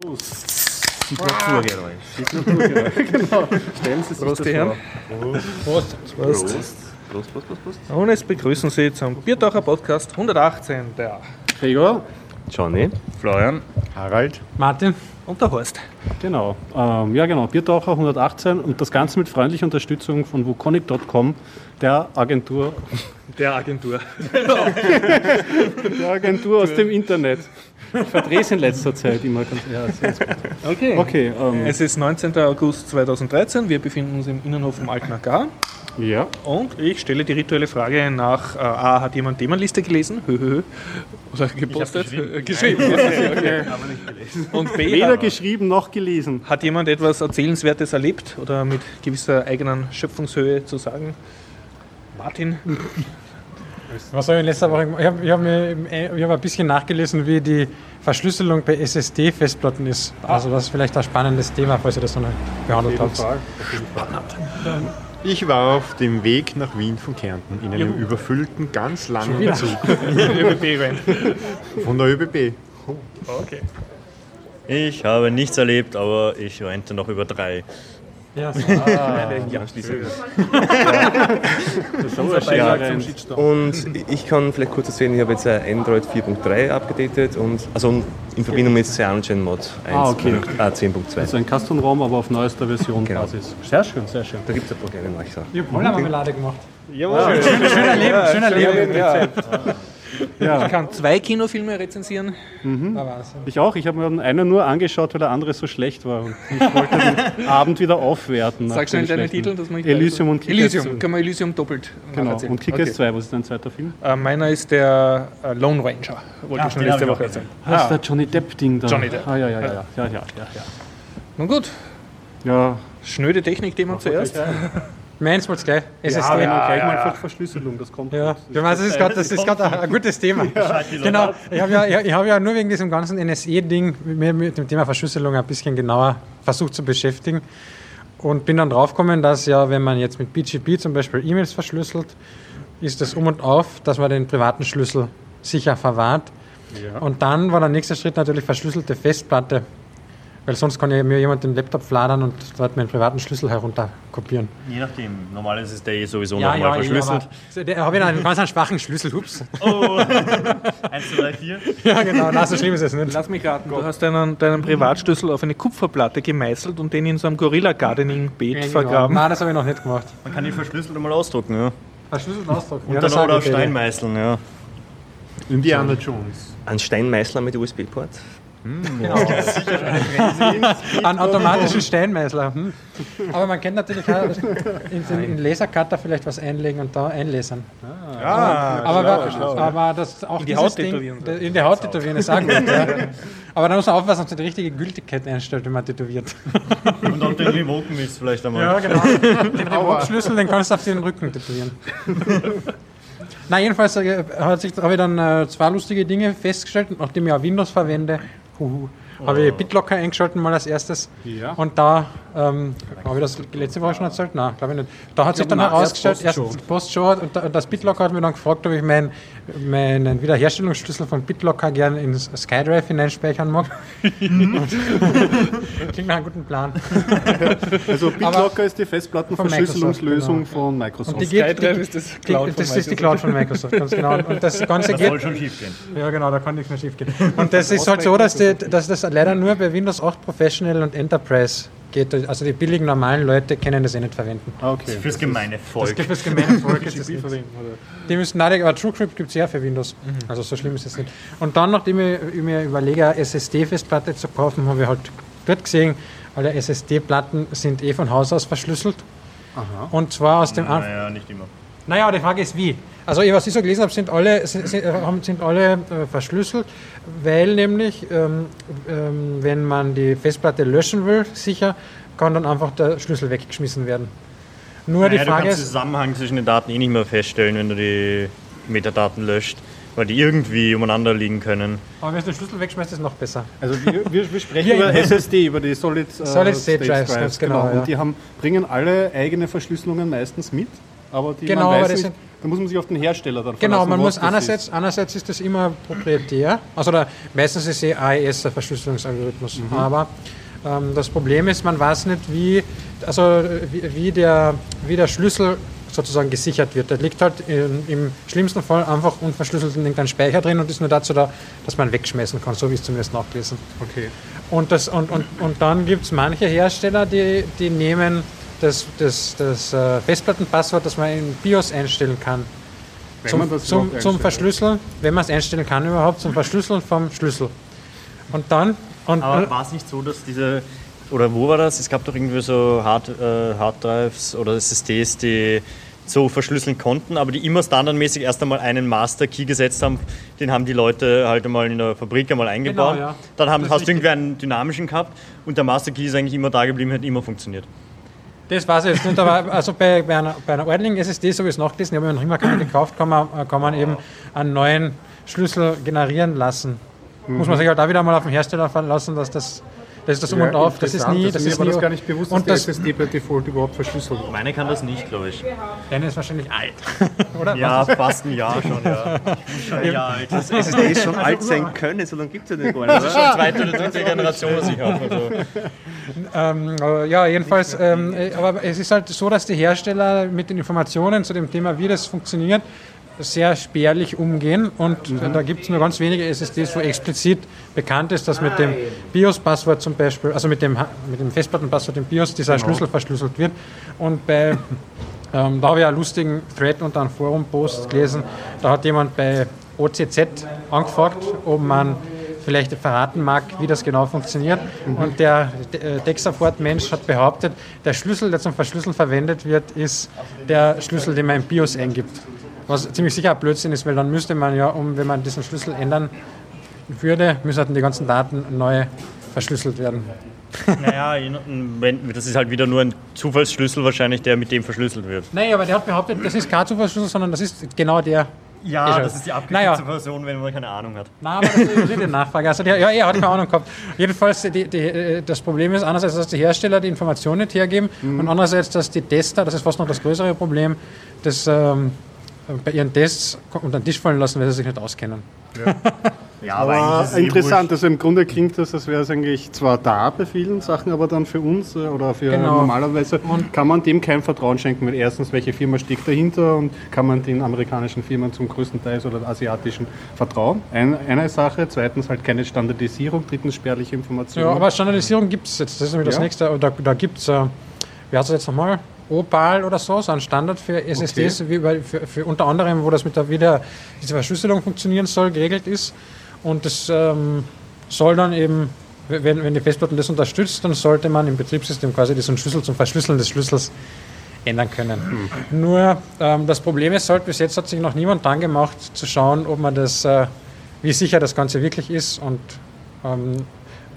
Signaturgeräusch. Signaturgeräusch, genau. Stellen Sie sich Prost, das die Herren. vor. Prost. Prost. Prost, Prost, Prost, Prost. Und es begrüßen Sie zum Biertaucher Podcast 118, der Gregor, Johnny. Florian Harald. Martin. und der Horst. Genau. Ähm, ja, genau. Biertaucher 118 und das Ganze mit freundlicher Unterstützung von wukonic.com, der Agentur, Der Agentur. der Agentur aus dem Internet. Ich verdrehe es in letzter Zeit immer ganz. Ja, sehr gut. Okay. okay, ähm, Es ist 19. August 2013. Wir befinden uns im Innenhof vom Alten AKH. Ja. Und ich stelle die rituelle Frage nach: äh, A, hat jemand Themenliste gelesen? Hö, hö, hö. Oder gepostet? Äh, geschrieben. okay. Und B, Weder hat, geschrieben noch gelesen. hat jemand etwas Erzählenswertes erlebt oder mit gewisser eigenen Schöpfungshöhe zu sagen? Martin? Was habe ich in letzter Woche gemacht? Ich habe hab mir im- ich hab ein bisschen nachgelesen, wie die Verschlüsselung bei SSD-Festplatten ist. Also das ist vielleicht ein spannendes Thema, falls ihr das noch nicht behandelt habt. Ich war auf dem Weg nach Wien von Kärnten in einem überfüllten, ganz langen Zug ÖBB-Event. von der ÖBB. Okay. Ich habe nichts erlebt, aber ich rente noch über drei. Ja, so. Ja, schließlich. Ja, und ich kann vielleicht kurz erzählen, ich habe jetzt Android 4.3 abgedatet und also in Verbindung mit CyanogenMod 1, Ah, okay. äh, 10.2. Also ein Custom-Raum, aber auf neuester Version Genau. Basis. Sehr schön, sehr schön. Da gibt es ein paar kleine neue Sachen. Ich habe Hollermarmelade gemacht. Jawohl. Schöner Leben, schöner Leben. Ja. Ja. Ich kann zwei Kinofilme rezensieren. Ah, Wahnsinn. Ich auch. Ich habe mir einen nur angeschaut, weil der andere so schlecht war. Und ich wollte den Abend wieder aufwerten. Sag schnell deinen. Titel, dass man Elysium und Kickers. Elysium, kann man Elysium doppelt Genau. Und Kickers Okay. 2, was ist dein zweiter Film? Äh, meiner ist der äh, Lone Ranger. Wollte ich schon letzte Woche erzählen. Das ist der Johnny Depp-Ding da. Johnny Depp. Ah, ja, ja, ja. ja, ja, ja, ja. Nun gut, ja. schnöde Technik-Thema zuerst. Meins wollt's gleich. SSD. Ja, Ja, gleich mal Ver- Verschlüsselung, das kommt. ja. das ist gerade das ist gerade ein, ein gutes Thema. Genau. Ich habe ja, ich, ich hab ja nur wegen diesem ganzen NSE-Ding mir mit dem Thema Verschlüsselung ein bisschen genauer versucht zu beschäftigen. Und bin dann draufgekommen, dass ja, wenn man jetzt mit BGP zum Beispiel E-Mails verschlüsselt, ist das um und auf, dass man den privaten Schlüssel sicher verwahrt. Und dann war der nächste Schritt natürlich verschlüsselte Festplatte. Weil sonst kann ja mir jemand den Laptop fladern und dort meinen privaten Schlüssel herunterkopieren. Je nachdem. Normal ist es der eh sowieso nochmal verschlüsselt. aber der habe ich einen ganz einen schwachen Schlüssel, hups. Oh, 1, 2, 3, 4. Ja, genau, na, so schlimm ist es nicht. Lass mich raten, du hast deinen, deinen Privatschlüssel auf eine Kupferplatte gemeißelt und den in so einem Gorilla-Gardening-Beet Ja, genau. vergraben. Nein, das habe ich noch nicht gemacht. Man kann ihn verschlüsselt einmal ausdrucken, ja. Verschlüsselt ausdrucken. Und ja, dann oder auf. Stein meißeln, ja. Indiana Jones. Ein Steinmeißler mit USB-Port. Einen automatischen Steinmeißler. Hm. Aber man kann natürlich auch in, in, in Lasercutter vielleicht was einlegen und da einlasern. Ah, aber, aber das auch In die Haut Ding, tätowieren. In die Haut tätowieren, ist auch gut. Ja. Aber da muss man aufpassen, dass man die richtige Gültigkeit einstellt, wenn man tätowiert. Und auch den Remoten ist vielleicht einmal. Ja, genau. Den Remote-Schlüssel, den kannst du auf den Rücken tätowieren. Na, jedenfalls äh, habe ich dann äh, zwei lustige Dinge festgestellt, nachdem ich auch Windows verwende. 呼。Habe ich BitLocker eingeschalten mal als erstes. Ja. Und da, ähm, habe ich das letzte Woche schon erzählt? Nein, glaube ich nicht. Da hat sich dann herausgestellt, erst Postshow und, da- und das BitLocker hat mir dann gefragt, ob ich mein, meinen Wiederherstellungsschlüssel von BitLocker gerne ins SkyDrive hineinspeichern mag. Klingt nach einem guten Plan. Also BitLocker ist die Festplattenverschlüsselungslösung von Microsoft. Und die geht, SkyDrive die, ist das die, Cloud von das ist die Cloud von Microsoft, ganz genau. Und das Ganze Das soll geht. schon schief gehen. Ja, genau, da kann nichts mehr schief gehen. Und das ist halt so, dass, die, dass das leider nur bei Windows 8 Professional und Enterprise geht. Also die billigen normalen Leute können das eh nicht verwenden. Ah, okay. Fürs gemeine Das Volk. gibt es gemeine Volk. ist das nicht. verwenden, oder? Die müssen, nein, aber TrueCrypt gibt es ja für Windows. Also so schlimm ist es nicht. Und dann, nachdem ich, ich mir überlege, eine SSD-Festplatte zu kaufen, habe ich halt dort gesehen, alle SSD-Platten sind eh von Haus aus verschlüsselt. Und zwar aus dem. Naja, nicht immer. Naja, die Frage ist wie. Also was ich so gelesen habe, sind alle, sind, sind, haben- sind alle äh, verschlüsselt, weil nämlich, ähm, ähm, wenn man die Festplatte löschen will, sicher, kann dann einfach der Schlüssel weggeschmissen werden. Nur Naja, die du Frage kannst den ist, Zusammenhang zwischen den Daten eh nicht mehr feststellen, wenn du die Metadaten löscht, weil die irgendwie umeinander liegen können. aber wenn du den Schlüssel wegschmeißt, ist es noch besser. Also wir, wir, wir sprechen über SSD, über die Solid, äh, Solid State Drives, ganz genau, ja. Und die haben, bringen alle eigene Verschlüsselungen meistens mit. Aber die Genau, man aber weiß das nicht, sind- Da muss man sich auf den Hersteller dann Genau, man muss einerseits, ist. einerseits ist das immer proprietär, also der, meistens ist eh AES der Verschlüsselungsalgorithmus, Mhm. aber ähm, das Problem ist, man weiß nicht, wie, also, wie, wie, der, wie der Schlüssel sozusagen gesichert wird. Der liegt halt in, im schlimmsten Fall einfach unverschlüsselt in irgendeinem Speicher drin und ist nur dazu da, dass man wegschmeißen kann, so wie es zumindest nachgelesen. Okay. Und, das, und, und, und dann gibt es manche Hersteller, die, die nehmen das, das, das äh, Festplattenpasswort, das man in BIOS einstellen kann, Wenn zum, man das zum, zum. Verschlüsseln, wenn man es einstellen kann überhaupt, zum Verschlüsseln vom Schlüssel. Und dann, und, Aber war es nicht so, dass diese, oder wo war das? Es gab doch irgendwie so Hard, äh, Harddrives oder SSDs, die so verschlüsseln konnten, aber die immer standardmäßig erst einmal einen Master Key gesetzt haben. Den haben die Leute halt einmal in der Fabrik einmal eingebaut. Genau, ja. Dann haben, hast du irgendwie einen dynamischen gehabt und der Master Key ist eigentlich immer da geblieben, hat immer funktioniert. Das weiß ich jetzt nicht, aber also bei, bei einer, bei einer ordentlichen SSD, so wie ich es nachgelesen habe, ich habe noch immer keine gekauft, kann man, kann man eben einen neuen Schlüssel generieren lassen. Muss man sich halt da wieder mal auf den Hersteller verlassen, dass das, das ist das Um und Auf, das ist nie, Also das mir ist war nie, das gar nicht bewusst, und dass das, die SSD per Default überhaupt verschlüsselt. Meine kann das nicht, glaube ich. deine ist wahrscheinlich alt, oder? Ja, fast ein Jahr schon, ja. Ein Jahr alt. Das ist SSD schon alt sein können, so lange gibt es ja nicht gar nicht. oder? schon zweite oder dritte Generation, was ich habe. Also. Ähm, äh, ja, jedenfalls, ähm, äh, aber es ist halt so, dass die Hersteller mit den Informationen zu dem Thema, wie das funktioniert, sehr spärlich umgehen und äh, da gibt es nur ganz wenige SSDs, wo explizit bekannt ist, dass mit dem BIOS-Passwort zum Beispiel, also mit dem, mit dem Festplattenpasswort im BIOS dieser Schlüssel verschlüsselt wird und bei ähm, da habe ich einen lustigen Thread unter einem Forum-Post gelesen. Da hat jemand bei OCZ angefragt, ob man vielleicht verraten mag, wie das genau funktioniert. Und der äh, Tech-Support-Mensch hat behauptet, der Schlüssel, der zum Verschlüsseln verwendet wird, ist der Schlüssel, den man im BIOS eingibt. Was ziemlich sicher Blödsinn ist, weil dann müsste man ja, um, wenn man diesen Schlüssel ändern würde, müssten die ganzen Daten neu verschlüsselt werden. Naja, das ist halt wieder nur ein Zufallsschlüssel wahrscheinlich, der mit dem verschlüsselt wird. Nein, aber der hat behauptet, das ist kein Zufallsschlüssel, sondern das ist genau der. Ja, er. das ist die Naja. abgekürzte Version, wenn man keine Ahnung hat. Nein, aber das ist die Nachfrage. Also der, ja, er hat keine Ahnung gehabt. Jedenfalls, die, die, das Problem ist einerseits, dass die Hersteller die Informationen nicht hergeben und andererseits, dass die Tester, das ist fast noch das größere Problem, das ähm, bei ihren Tests unter den Tisch fallen lassen, weil sie sich nicht auskennen. Ja, Aber interessant, also im Grunde klingt das, als wäre es eigentlich zwar da bei vielen Sachen, aber dann für uns äh, oder für Genau. normalerweise kann man dem kein Vertrauen schenken, weil erstens, welche Firma steckt dahinter und kann man den amerikanischen Firmen zum größten Teil oder asiatischen vertrauen. Ein, eine Sache, zweitens halt keine Standardisierung, drittens spärliche Informationen. Ja, aber Standardisierung gibt es jetzt. Das ist nämlich das Ja. nächste. Da, da gibt es, äh, wie heißt das jetzt nochmal? Opal oder so, so ein Standard für SSDs, wie bei, für, für unter anderem, wo das mit der wieder diese Verschlüsselung funktionieren soll, geregelt ist. Und das ähm, soll dann eben, wenn, wenn die Festplatte das unterstützt, dann sollte man im Betriebssystem quasi diesen Schlüssel zum Verschlüsseln des Schlüssels ändern können. Nur ähm, das Problem ist halt, bis jetzt hat sich noch niemand dran gemacht, zu schauen, ob man das, äh, wie sicher das Ganze wirklich ist. Und ähm,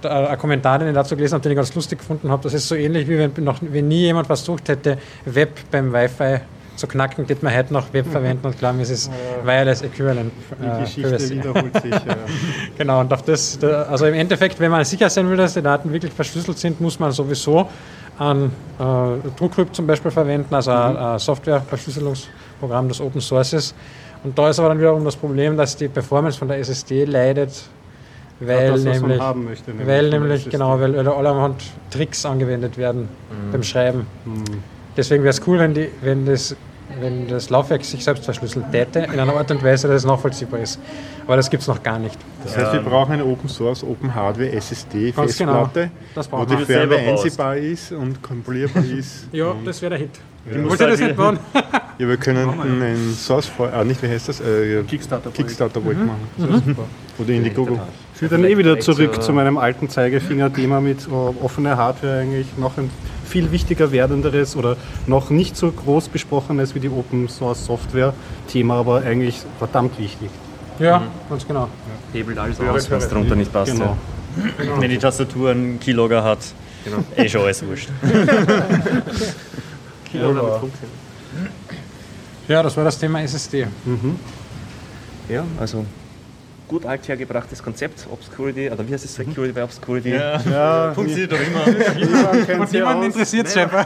ein Kommentar, den ich dazu gelesen habe, den ich ganz lustig gefunden habe, das ist so ähnlich, wie wenn, noch, wenn nie jemand versucht hätte, Web beim Wi-Fi zu knacken, geht man heute noch Web verwenden und glauben, es ist Wireless Equivalent. die äh, Geschichte Privacy. wiederholt sich. Ja. Genau, und auf das, da- also im Endeffekt, wenn man sicher sein will, dass die Daten wirklich verschlüsselt sind, muss man sowieso ein äh, TrueCrypt zum Beispiel verwenden, also ein, ein Software-Verschlüsselungsprogramm, das Open Source ist. Und da ist aber dann wiederum das Problem, dass die Performance von der SSD leidet, weil das, was man nämlich, haben möchte, nämlich weil nämlich genau, weil, weil allerhand Tricks angewendet werden beim Schreiben. Deswegen wäre es cool, wenn, die, wenn, das, wenn das Laufwerk sich selbst verschlüsselt täte, in einer Art und Weise, dass es nachvollziehbar ist. Aber das gibt es noch gar nicht. Das heißt, wir brauchen eine Open Source, Open Hardware SSD Ganz genau. Festplatte, Das wo die Firmware einsehbar ist und kompilierbar ist. Ja, das wäre der Hit. musst Wollt ihr das nicht bauen? Ja, wir können einen Source, ah, nicht, wie heißt das? Äh, Kickstarter. Kickstarter wollte machen. Super. Oder Indiegogo. Führt dann eh wieder zurück zu meinem alten Zeigefinger-Thema mit äh, offener Hardware eigentlich noch ein viel wichtiger werdenderes oder noch nicht so groß besprochenes wie die Open Source Software Thema, aber eigentlich verdammt wichtig. Ja, ganz genau. Hebelt alles aus, wenn es drunter nicht passt. Genau. Ja. Wenn die Tastatur einen Keylogger hat, eh schon alles wurscht. Ja, das war das Thema SSD. Ja, also gut althergebrachtes Konzept, Obscurity, oder wie heißt es, Security by Obscurity. Ja, funktioniert doch immer. Und niemanden interessiert es scheinbar.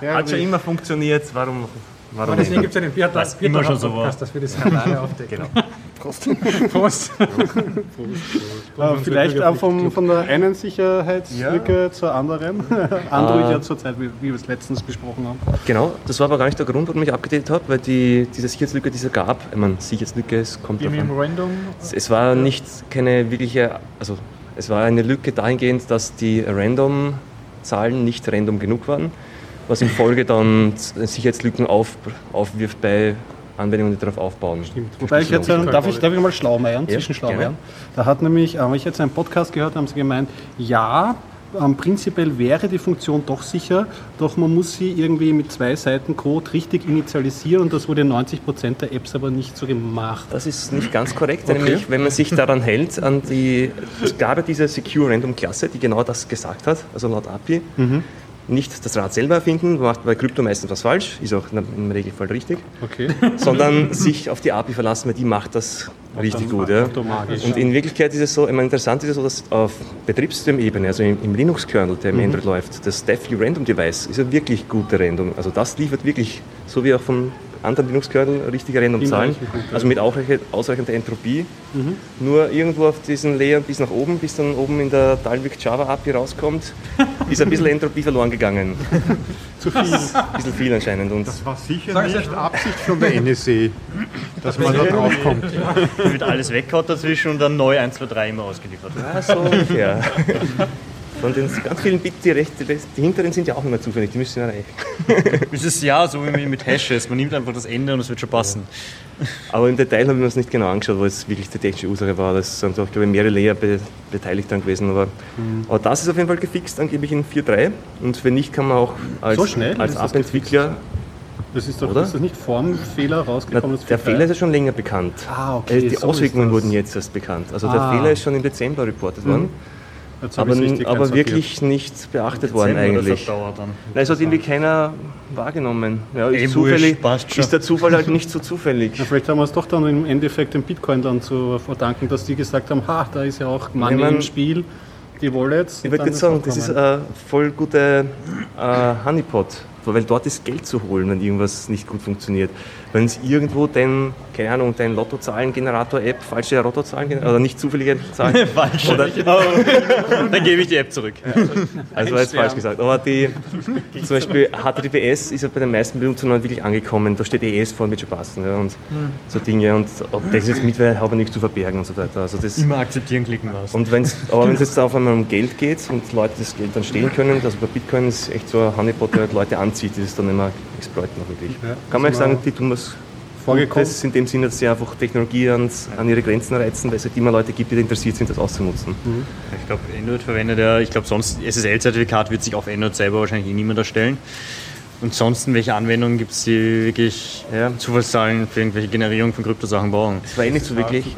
Hat schon immer funktioniert, warum Aber deswegen gibt es ja den Biertag Was immer schon so war. Podcast, dass wir die Skandale aufdecken. Genau. Prost. Prost. Äh, vielleicht auch vom, von der einen Sicherheitslücke zur anderen. Android ja zurzeit, wie, wie wir es letztens besprochen haben. Genau, das war aber gar nicht der Grund, warum ich abgedatet habe, weil die, diese Sicherheitslücke, die es gab, ich meine, Sicherheitslücke, es kommt Im davon. Random. Es- Es war nicht keine wirkliche, also es war eine Lücke dahingehend, dass die Random-Zahlen nicht random genug waren, was in Folge dann Sicherheitslücken auf, aufwirft bei Anwendungen, die darauf aufbauen. Wobei ich jetzt, äh, darf ich, darf ich mal Schlaumeiern, Ja, zwischen Schlaumeiern? gerne. Da hat nämlich, äh, habe ich jetzt einen Podcast gehört, haben sie gemeint, ja, ähm, prinzipiell wäre die Funktion doch sicher, doch man muss sie irgendwie mit zwei Seiten Code richtig initialisieren und das wurde in 90% der Apps aber nicht so gemacht. Das ist nicht ganz korrekt, nämlich wenn man sich daran hält, an die, es gab ja diese Secure Random Klasse, die genau das gesagt hat, also laut API. Nicht das Rad selber erfinden, macht bei Krypto meistens was falsch, ist auch im Regelfall richtig, Okay. sondern sich auf die API verlassen, weil die macht das richtig gut. Ja. Und in Wirklichkeit ist es so, meine, interessant ist es so, dass auf Betriebssystemebene, also im, im Linux-Kernel, der im Android läuft, das DevView Random Device ist ja wirklich gute Random. Also das liefert wirklich, so wie auch vom anderen Linux-Kernel, richtige Random-Zahlen. Also mit ausreichend- ausreichender Entropie. Nur irgendwo auf diesen Layer bis nach oben, bis dann oben in der Dalvik Java API rauskommt, ist ein bisschen Entropie verloren gegangen. Zu viel. Ein bisschen viel anscheinend. Und Das war sicher nicht Absicht von der NSA, dass man da drauf kommt. Wird alles weggehauen dazwischen und dann neu 1, 2, 3 immer ausgeliefert. Ja, so ungefähr. Von den ganz vielen Bits, die, recht, die hinteren sind ja auch nicht mehr zufällig, die müssen ja reichen. Es ist ja so wie mit Hashes. Man nimmt einfach das Ende und es wird schon passen. Aber im Detail haben wir uns nicht genau angeschaut, wo es wirklich die technische Ursache war. Das sind auch, glaube ich, mehrere Layer be beteiligt dann gewesen. Aber, aber das ist auf jeden Fall gefixt, angeblich in 4.3. Und wenn nicht, kann man auch als, So schnell als das App-Entwickler, Das ist doch Oder? ist das nicht Formfehler Na, rausgekommen? das der Fehler ist ja schon länger bekannt. Ah, okay, Äh, Die so Auswirkungen das. wurden jetzt erst bekannt. Also der Ah. Fehler ist schon im Dezember reportet worden, Jetzt hab aber, aber wirklich nicht beachtet worden eigentlich. Das dauert dann. Nein, es hat irgendwie keiner wahrgenommen. Ja, ist, Eh, zufällig, wurscht, passt schon. ist der Zufall halt nicht so zufällig. Ja, vielleicht haben wir es doch dann im Endeffekt den Bitcoin dann zu verdanken, dass die gesagt haben, ha, da ist ja auch Money man- im Spiel, die Wallets. Ich würde jetzt sagen, das ist ein voll guter äh, Honeypot, weil dort ist Geld zu holen, wenn irgendwas nicht gut funktioniert. Wenn es irgendwo den, keine Ahnung, den Lottozahlengenerator-App, falsche Lottozahlen oder nicht zufällige Zahlen, Falsch. oder, Dann gebe ich die App zurück. also war jetzt falsch gesagt, aber die, zum Beispiel HTTPS ist ja bei den meisten Benutzern wirklich angekommen, da steht ES vor, wird schon passen ja, und so Dinge und ob das jetzt mittlerweile habe ich nichts zu verbergen und so weiter. Also das, Immer akzeptieren klicken was. Und wenn's, aber wenn es jetzt auf einmal um Geld geht und Leute das Geld dann stehlen können, also bei Bitcoin ist echt so ein Honeypot, der Leute anzieht, die das dann immer exploiten noch wirklich. Ja, Kann man ist sagen, die tun das vorgekommen. Das ist in dem Sinne, dass sie einfach Technologie ans, an ihre Grenzen reizen, weil es halt immer Leute gibt, die interessiert sind, das auszunutzen. Ich glaube, Android verwendet ja, ich glaube, sonst SSL-Zertifikat wird sich auf Android selber wahrscheinlich eh niemand erstellen. Und sonst, welche Anwendungen gibt es, die wirklich Ja. Zufallszahlen für irgendwelche Generierung von Kryptosachen brauchen? Das war eh nicht so wirklich.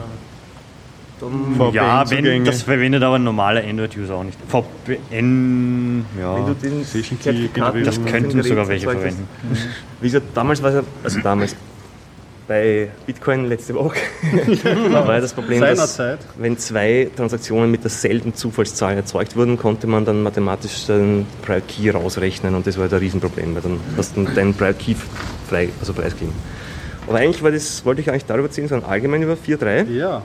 Ja, wenn, das verwendet aber ein normaler Android-User auch nicht. VPN, Wenn ja. du den Zertifikat. Das könnten sogar welche verwenden. hast. Wie gesagt, damals war es ja, also damals, bei Bitcoin letzte Woche, war das Problem, dass Seinerzeit. wenn zwei Transaktionen mit derselben Zufallszahl erzeugt wurden, konnte man dann mathematisch den Private Key rausrechnen und das war halt ein Riesenproblem, weil dann hast du deinen Private Key frei, also preisgeben. Aber eigentlich war das, wollte ich eigentlich darüber erzählen, sondern allgemein über 4.3 Ja,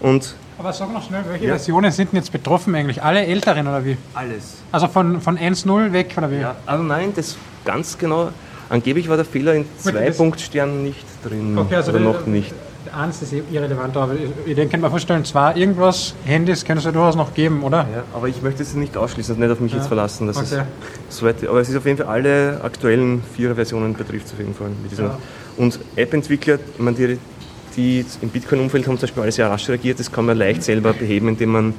und Aber sag noch schnell, welche Ja. Versionen sind denn jetzt betroffen eigentlich? Alle älteren oder wie? alles. Also von, von 1.0 weg oder wie? Ja, also nein, das ganz genau, angeblich war der Fehler in zwei das- Punktsternen nicht drin, Okay, also oder der- noch nicht. Eins ist eh irrelevant, aber ich denke mir vorstellen, zwar irgendwas, Handys können es ja durchaus noch geben, oder? Ja, aber ich möchte es nicht ausschließen, nicht auf mich jetzt verlassen. Dass Okay. es so weit, aber es ist auf jeden Fall alle aktuellen Vierer-Versionen betrifft es auf jeden Fall. Dieser. Und App-Entwickler, meine, die, die im Bitcoin-Umfeld haben zum Beispiel alles sehr rasch reagiert, das kann man leicht selber beheben, indem man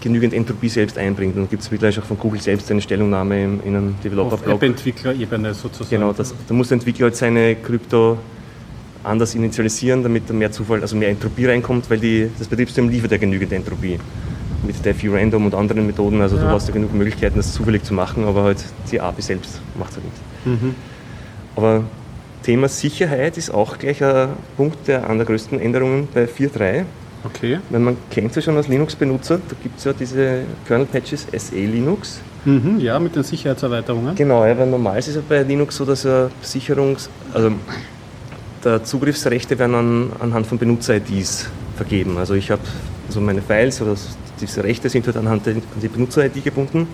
genügend Entropie selbst einbringt. Und dann gibt es mittlerweile auch von Google selbst eine Stellungnahme in, in einem auf Developer-Blog. App-Entwickler-Ebene sozusagen. Genau, das, da muss der Entwickler halt seine Krypto anders initialisieren, damit da mehr Zufall, also mehr Entropie reinkommt, weil die, das Betriebssystem liefert ja genügend Entropie. Mit DeFi Random und anderen Methoden, also du Ja. hast ja genug Möglichkeiten, das zufällig zu machen, aber halt die API selbst macht halt nichts. Aber Thema Sicherheit ist auch gleich ein Punkt der einer der größten Änderungen bei 4.3. Okay. Weil man kennt ja schon als Linux-Benutzer, da gibt es ja diese Kernel-Patches SE Linux. Mhm, ja, mit den Sicherheitserweiterungen. Genau, ja, weil normal ist es ja bei Linux so, dass ja Sicherungs-, also der Zugriffsrechte werden an, anhand von Benutzer-IDs vergeben. Also ich habe also meine Files oder diese Rechte sind halt anhand der, an die Benutzer-ID gebunden.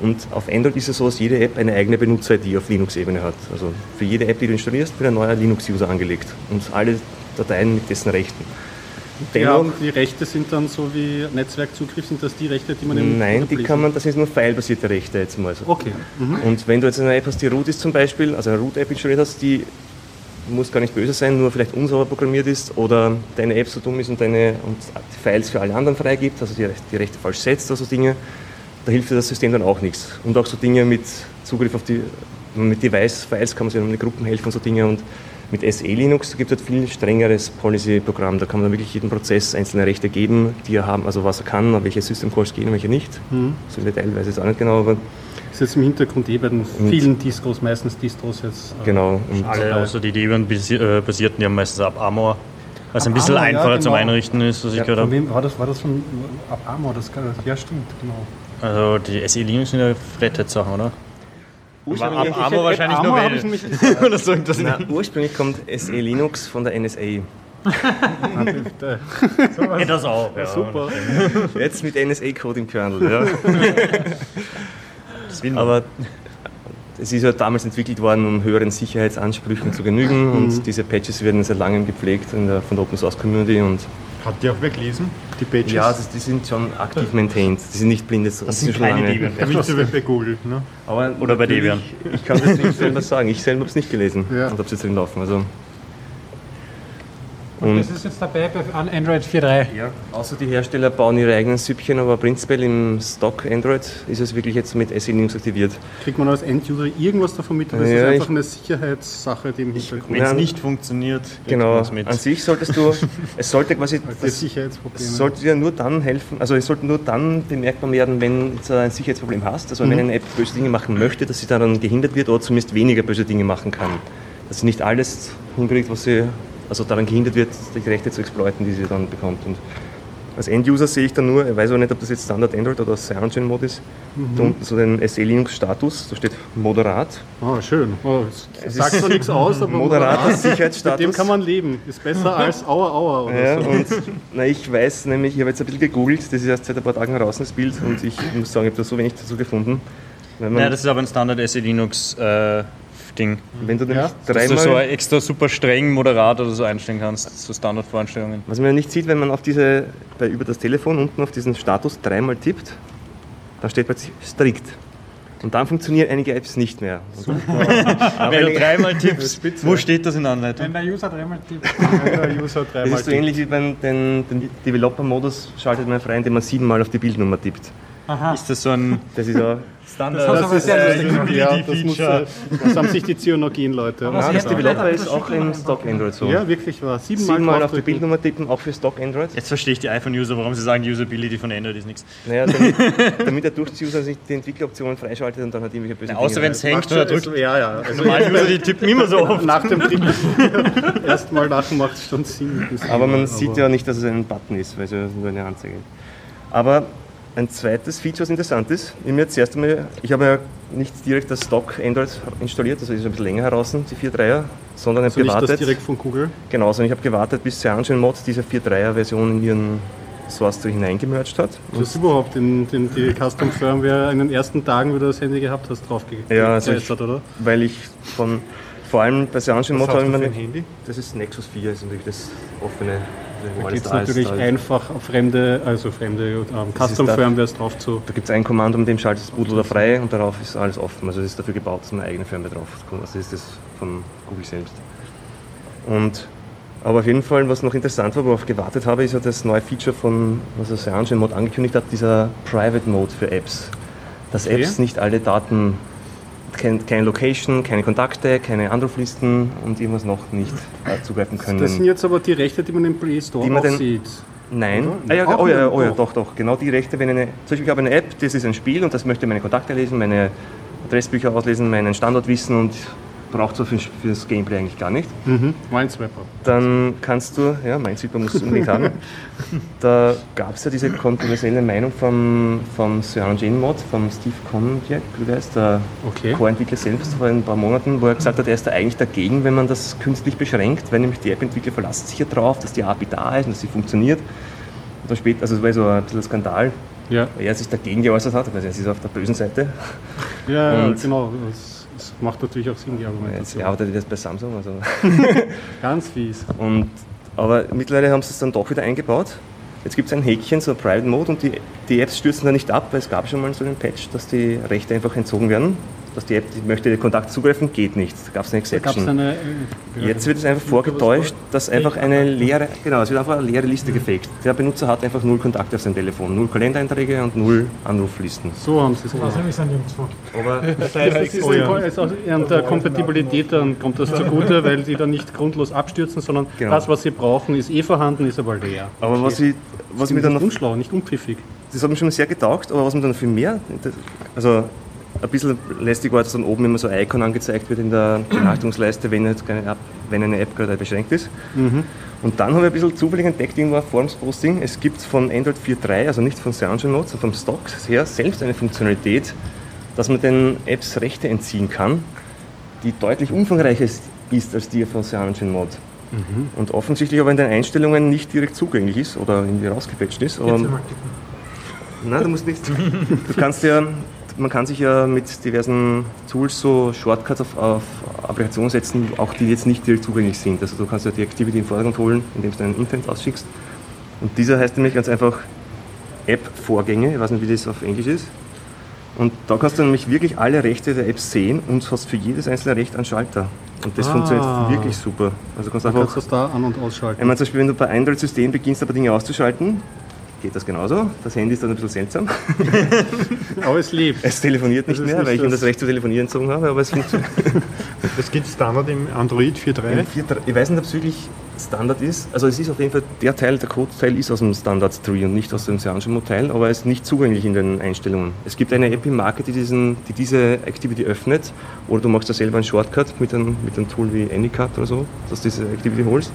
Und auf Android ist es so, dass jede App eine eigene Benutzer-ID auf Linux-Ebene hat. Also für jede App, die du installierst, wird ein neuer Linux-User angelegt und alle Dateien mit dessen Rechten. Ja, Dennoch, die Rechte sind dann so wie Netzwerkzugriff, sind das die Rechte, die man im nein, die kann man, das ist nur filebasierte Rechte jetzt mal. So. Okay. Mhm. Und wenn du jetzt eine App hast, die root ist zum Beispiel, also eine Root-App installiert hast, die muss gar nicht böse sein, nur vielleicht unsauber programmiert ist oder deine App so dumm ist und deine und die Files für alle anderen freigibt, also die, die Rechte falsch setzt, also Dinge, da hilft dir das System dann auch nichts. Und auch so Dinge mit Zugriff auf die, mit Device-Files kann man sich mit Gruppen helfen und so Dinge und mit SE Linux gibt es halt viel strengeres Policy-Programm. Da kann man dann wirklich jedem Prozess einzelne Rechte geben, die er haben, also was er kann, welche System Calls gehen und welche nicht. So im Detail weiß ich jetzt auch nicht genau, aber ist jetzt im Hintergrund eh bei den vielen Distros, meistens Distros jetzt. äh, genau. Und Alle außer die Debian-basierten, die haben meistens ab Armor. Was ein bisschen Armor, ja, einfacher zum genau. Einrichten ist, was ich Ja, gehört Von habe. war das? War das von Ab Amor? Das, ja, stimmt, genau. Also die SE Linux sind ja Red Hat-Sachen, oder? Aber ab Armor wahrscheinlich Armor nur ich nämlich. Oder so das Na, ursprünglich kommt SE Linux von der NSA. Geht das auch. Ja. Super. Jetzt mit NSA-Code im Kernel. Ja. Das will man. Aber es ist ja damals entwickelt worden, um höheren Sicherheitsansprüchen zu genügen. Und diese Patches werden seit langem gepflegt in der, von der Open Source Community. Und Hat die auch wer gelesen? Die Pages? ja, das, die sind schon aktiv maintained. Die sind nicht blinde. Das sind keine Debian. Er will sie bei Google. Ne? Aber Oder bei Debian. Ich kann das nicht selber sagen. Ich selber habe es nicht gelesen Ja. und habe es jetzt drin laufen. Also, Und das ist jetzt dabei bei an Android 4.3. Ja, außer die Hersteller bauen ihre eigenen Süppchen, aber prinzipiell im Stock Android ist es wirklich jetzt mit SE Linux aktiviert. Kriegt man als Enduser irgendwas davon mit? Oder ist Ja, das ich- einfach eine Sicherheitssache, die im Hintergrund Wenn es nicht funktioniert, Genau, an sich solltest du, es sollte quasi, das, es sollte dir nur dann helfen, also es sollte nur dann bemerkbar werden, wenn du ein Sicherheitsproblem hast, also wenn eine App böse Dinge machen möchte, dass sie daran gehindert wird oder zumindest weniger böse Dinge machen kann. Dass sie nicht alles hinkriegt, was sie, also daran gehindert wird, die Rechte zu exploiten, die sie dann bekommt. Und als Enduser sehe ich dann nur, ich weiß auch nicht, ob das jetzt Standard Android oder CyanogenMod ist, da unten so den SE Linux Status, da steht moderat. Oh, schön. Oh, es sagt zwar nichts aus, aber Moderater mit Sicherheitsstatus. dem kann man leben. Ist besser als Aua Aua oder Ja, so. und na, ich weiß nämlich, ich habe jetzt ein bisschen gegoogelt, das ist erst seit ein paar Tagen heraus das Bild und ich muss sagen, ich habe da so wenig dazu gefunden. Wenn, man, Ja, das ist aber ein Standard SE Linux äh, Ding. wenn du nämlich Ja, Dass du so dreimal, extra super streng moderat oder so einstellen kannst, so Standardvoreinstellungen. was man nicht sieht, wenn man auf diese, bei, über das Telefon unten auf diesen Status dreimal tippt, da steht plötzlich strikt. Und dann funktionieren einige Apps nicht mehr. Aber Wenn du dreimal tippst, wo steht das in der Anleitung? Wenn der User dreimal tippt. Der User das dreimal ist so ähnlich wie beim den, den Developer-Modus schaltet man frei, indem man siebenmal auf die Bildnummer tippt. Aha. Ist das so ein Das ist ja Standard? Das aber sehr lustig. Ja, das, muss, das haben sich die Nein, Sie das hätten Developer ist auch im. Stock Android so. Ja, wirklich wahr. Siebenmal, Siebenmal auf die. Bildnummer tippen, auch für Stock Android. Jetzt verstehe ich die iPhone-User, warum sie sagen, Usability von Android ist nichts. Naja, damit, damit der Durchziehuser sich die Entwickleroptionen freischaltet und dann hat irgendwelche bösen Außer Dinge wenn es hängt oder drückt. Ja, ja. Also Normale User, die tippen immer so oft. nach dem Triple erstmal lachen macht es schon Sinn. Aber man sieht ja nicht, dass es ein Button ist, weil es ja nur eine Anzeige ist. Aber ein zweites Feature, was interessant ist, ich, mir zuerst einmal, ich habe ja nicht direkt das Stock Android installiert, also ist ein bisschen länger heraus, die 4.3er, sondern Also nicht das gewartet. direkt von Google. Genau, sondern ich habe gewartet, bis CyanogenMod diese 4.3er-Version in ihren Source hineingemerged hat. Du hast überhaupt in, in die Custom Firmware in den ersten Tagen, wie du das Handy gehabt hast, drauf ge Ja, also ich- oder? Weil ich von, vor allem bei CyanogenMod habe ich meine, Handy? das ist Nexus 4, ist natürlich das offene, wo Da geht es natürlich Da- einfach auf fremde, also fremde ähm, Das ist Custom da- Firmwares drauf zu. Da gibt es ein Kommando, mit dem schaltet das Bootloader frei und darauf ist alles offen. Also es ist dafür gebaut, dass eine eigene Firmware drauf kommt. Also ist das von Google selbst. Und, aber auf jeden Fall, was noch interessant war, worauf ich gewartet habe, ist ja das neue Feature von, was der CyanogenMod angekündigt hat, dieser Private Mode für Apps. Dass Okay. Apps nicht alle Daten, kein, keine Location, keine Kontakte, keine Anruflisten und irgendwas noch nicht äh, zugreifen können. Das sind jetzt aber die Rechte, die man im Play Store Die man den- sieht. Nein. Ah, ja, oh, ja, oh ja, doch, doch. Genau die Rechte, wenn eine, zum Beispiel ich habe eine App, das ist ein Spiel und das möchte meine Kontakte lesen, meine Adressbücher auslesen, meinen Standort wissen und braucht es für, für das Gameplay eigentlich gar nicht. Mhm. Minesweeper. Dann kannst du, ja, Minesweeper musst du unbedingt haben. Da gab es ja diese kontroversielle Meinung vom, vom CyanogenMod, vom Steve Konjak, wie der heißt, der Okay. Core-Entwickler selbst vor ein paar Monaten, wo er gesagt hat, er ist da eigentlich dagegen, wenn man das künstlich beschränkt, weil nämlich die App-Entwickler verlassen sich ja drauf, dass die API da ist und dass sie funktioniert. Und dann später, also es war so ein bisschen ein Skandal, Ja, weil er sich dagegen geäußert hat, weil er ist auf der bösen Seite. ja, Und- genau. Das macht natürlich auch Sinn, die Jetzt Argumentation. arbeitet er jetzt bei Samsung. Also. Ganz fies. Und, aber mittlerweile haben sie es dann doch wieder eingebaut. Jetzt gibt es ein Häkchen, so ein Private Mode, und die, die Apps stürzen da nicht ab, weil es gab schon mal so einen Patch, dass die Rechte einfach entzogen werden. Dass die App, die möchte den Kontakt zugreifen, geht nicht. Da gab es eine Exception. eine. äh, Jetzt wird es einfach vorgetäuscht, dass einfach eine leere, genau, es wird einfach eine leere Liste gefaked. Der Benutzer hat einfach null Kontakte auf seinem Telefon, null Kalendereinträge und null Anruflisten. So haben sie es gemacht. Aber Das ist Oh, ein, an der Kompatibilität dann kommt das zugute, weil die dann nicht grundlos abstürzen, sondern Genau. das, was sie brauchen, ist eh vorhanden, ist aber leer. aber was, ich, was mir dann noch nicht unschlau, nicht unpfiffig. Das hat mir schon sehr getaugt, aber was mir dann viel mehr, also ein bisschen lästig war, dass dann oben immer so ein Icon angezeigt wird in der Benachrichtigungsleiste, wenn, wenn eine App gerade beschränkt ist. Und dann habe ich ein bisschen zufällig entdeckt, irgendwo ein Forums-Posting, es gibt von Android 4.3, also nicht von CyanogenMod, sondern vom Stock her selbst eine Funktionalität, dass man den Apps Rechte entziehen kann, die deutlich umfangreicher ist als die von CyanogenMod. Und offensichtlich aber in den Einstellungen nicht direkt zugänglich ist oder irgendwie rausgepatcht ist. Nein, du musst nicht. Du kannst ja, man kann sich ja mit diversen Tools so Shortcuts auf, auf Applikationen setzen, auch die jetzt nicht direkt zugänglich sind. Also du kannst ja die Activity in den Vordergrund holen, indem du einen Intent ausschickst. Und dieser heißt nämlich ganz einfach App-Vorgänge, ich weiß nicht, wie das auf Englisch ist. Und da kannst du nämlich wirklich alle Rechte der App sehen und hast für jedes einzelne Recht einen Schalter. Und das Ah. funktioniert wirklich super. Also du kannst Du einfach kannst das da an- und ausschalten. ich meine, zum Beispiel, wenn du bei Android-Systemen beginnst, aber Dinge auszuschalten, geht das genauso. Das Handy ist dann ein bisschen seltsam. Aber es lebt. Es telefoniert nicht mehr, nicht weil ich ihm das- Recht zu telefonieren entzogen habe, aber es funktioniert. Das gibt Standard im Android 4.3. ich weiß nicht, ob es wirklich Standard ist. Also es ist auf jeden Fall, der Teil, der Code-Teil ist aus dem Standard Tree und nicht aus dem Cyangen-Teil, aber er ist nicht zugänglich in den Einstellungen. Es gibt eine App im Market, die, diesen, die diese Activity öffnet, oder du machst da selber einen Shortcut mit einem, mit einem Tool wie Anycut oder so, dass du diese Activity holst.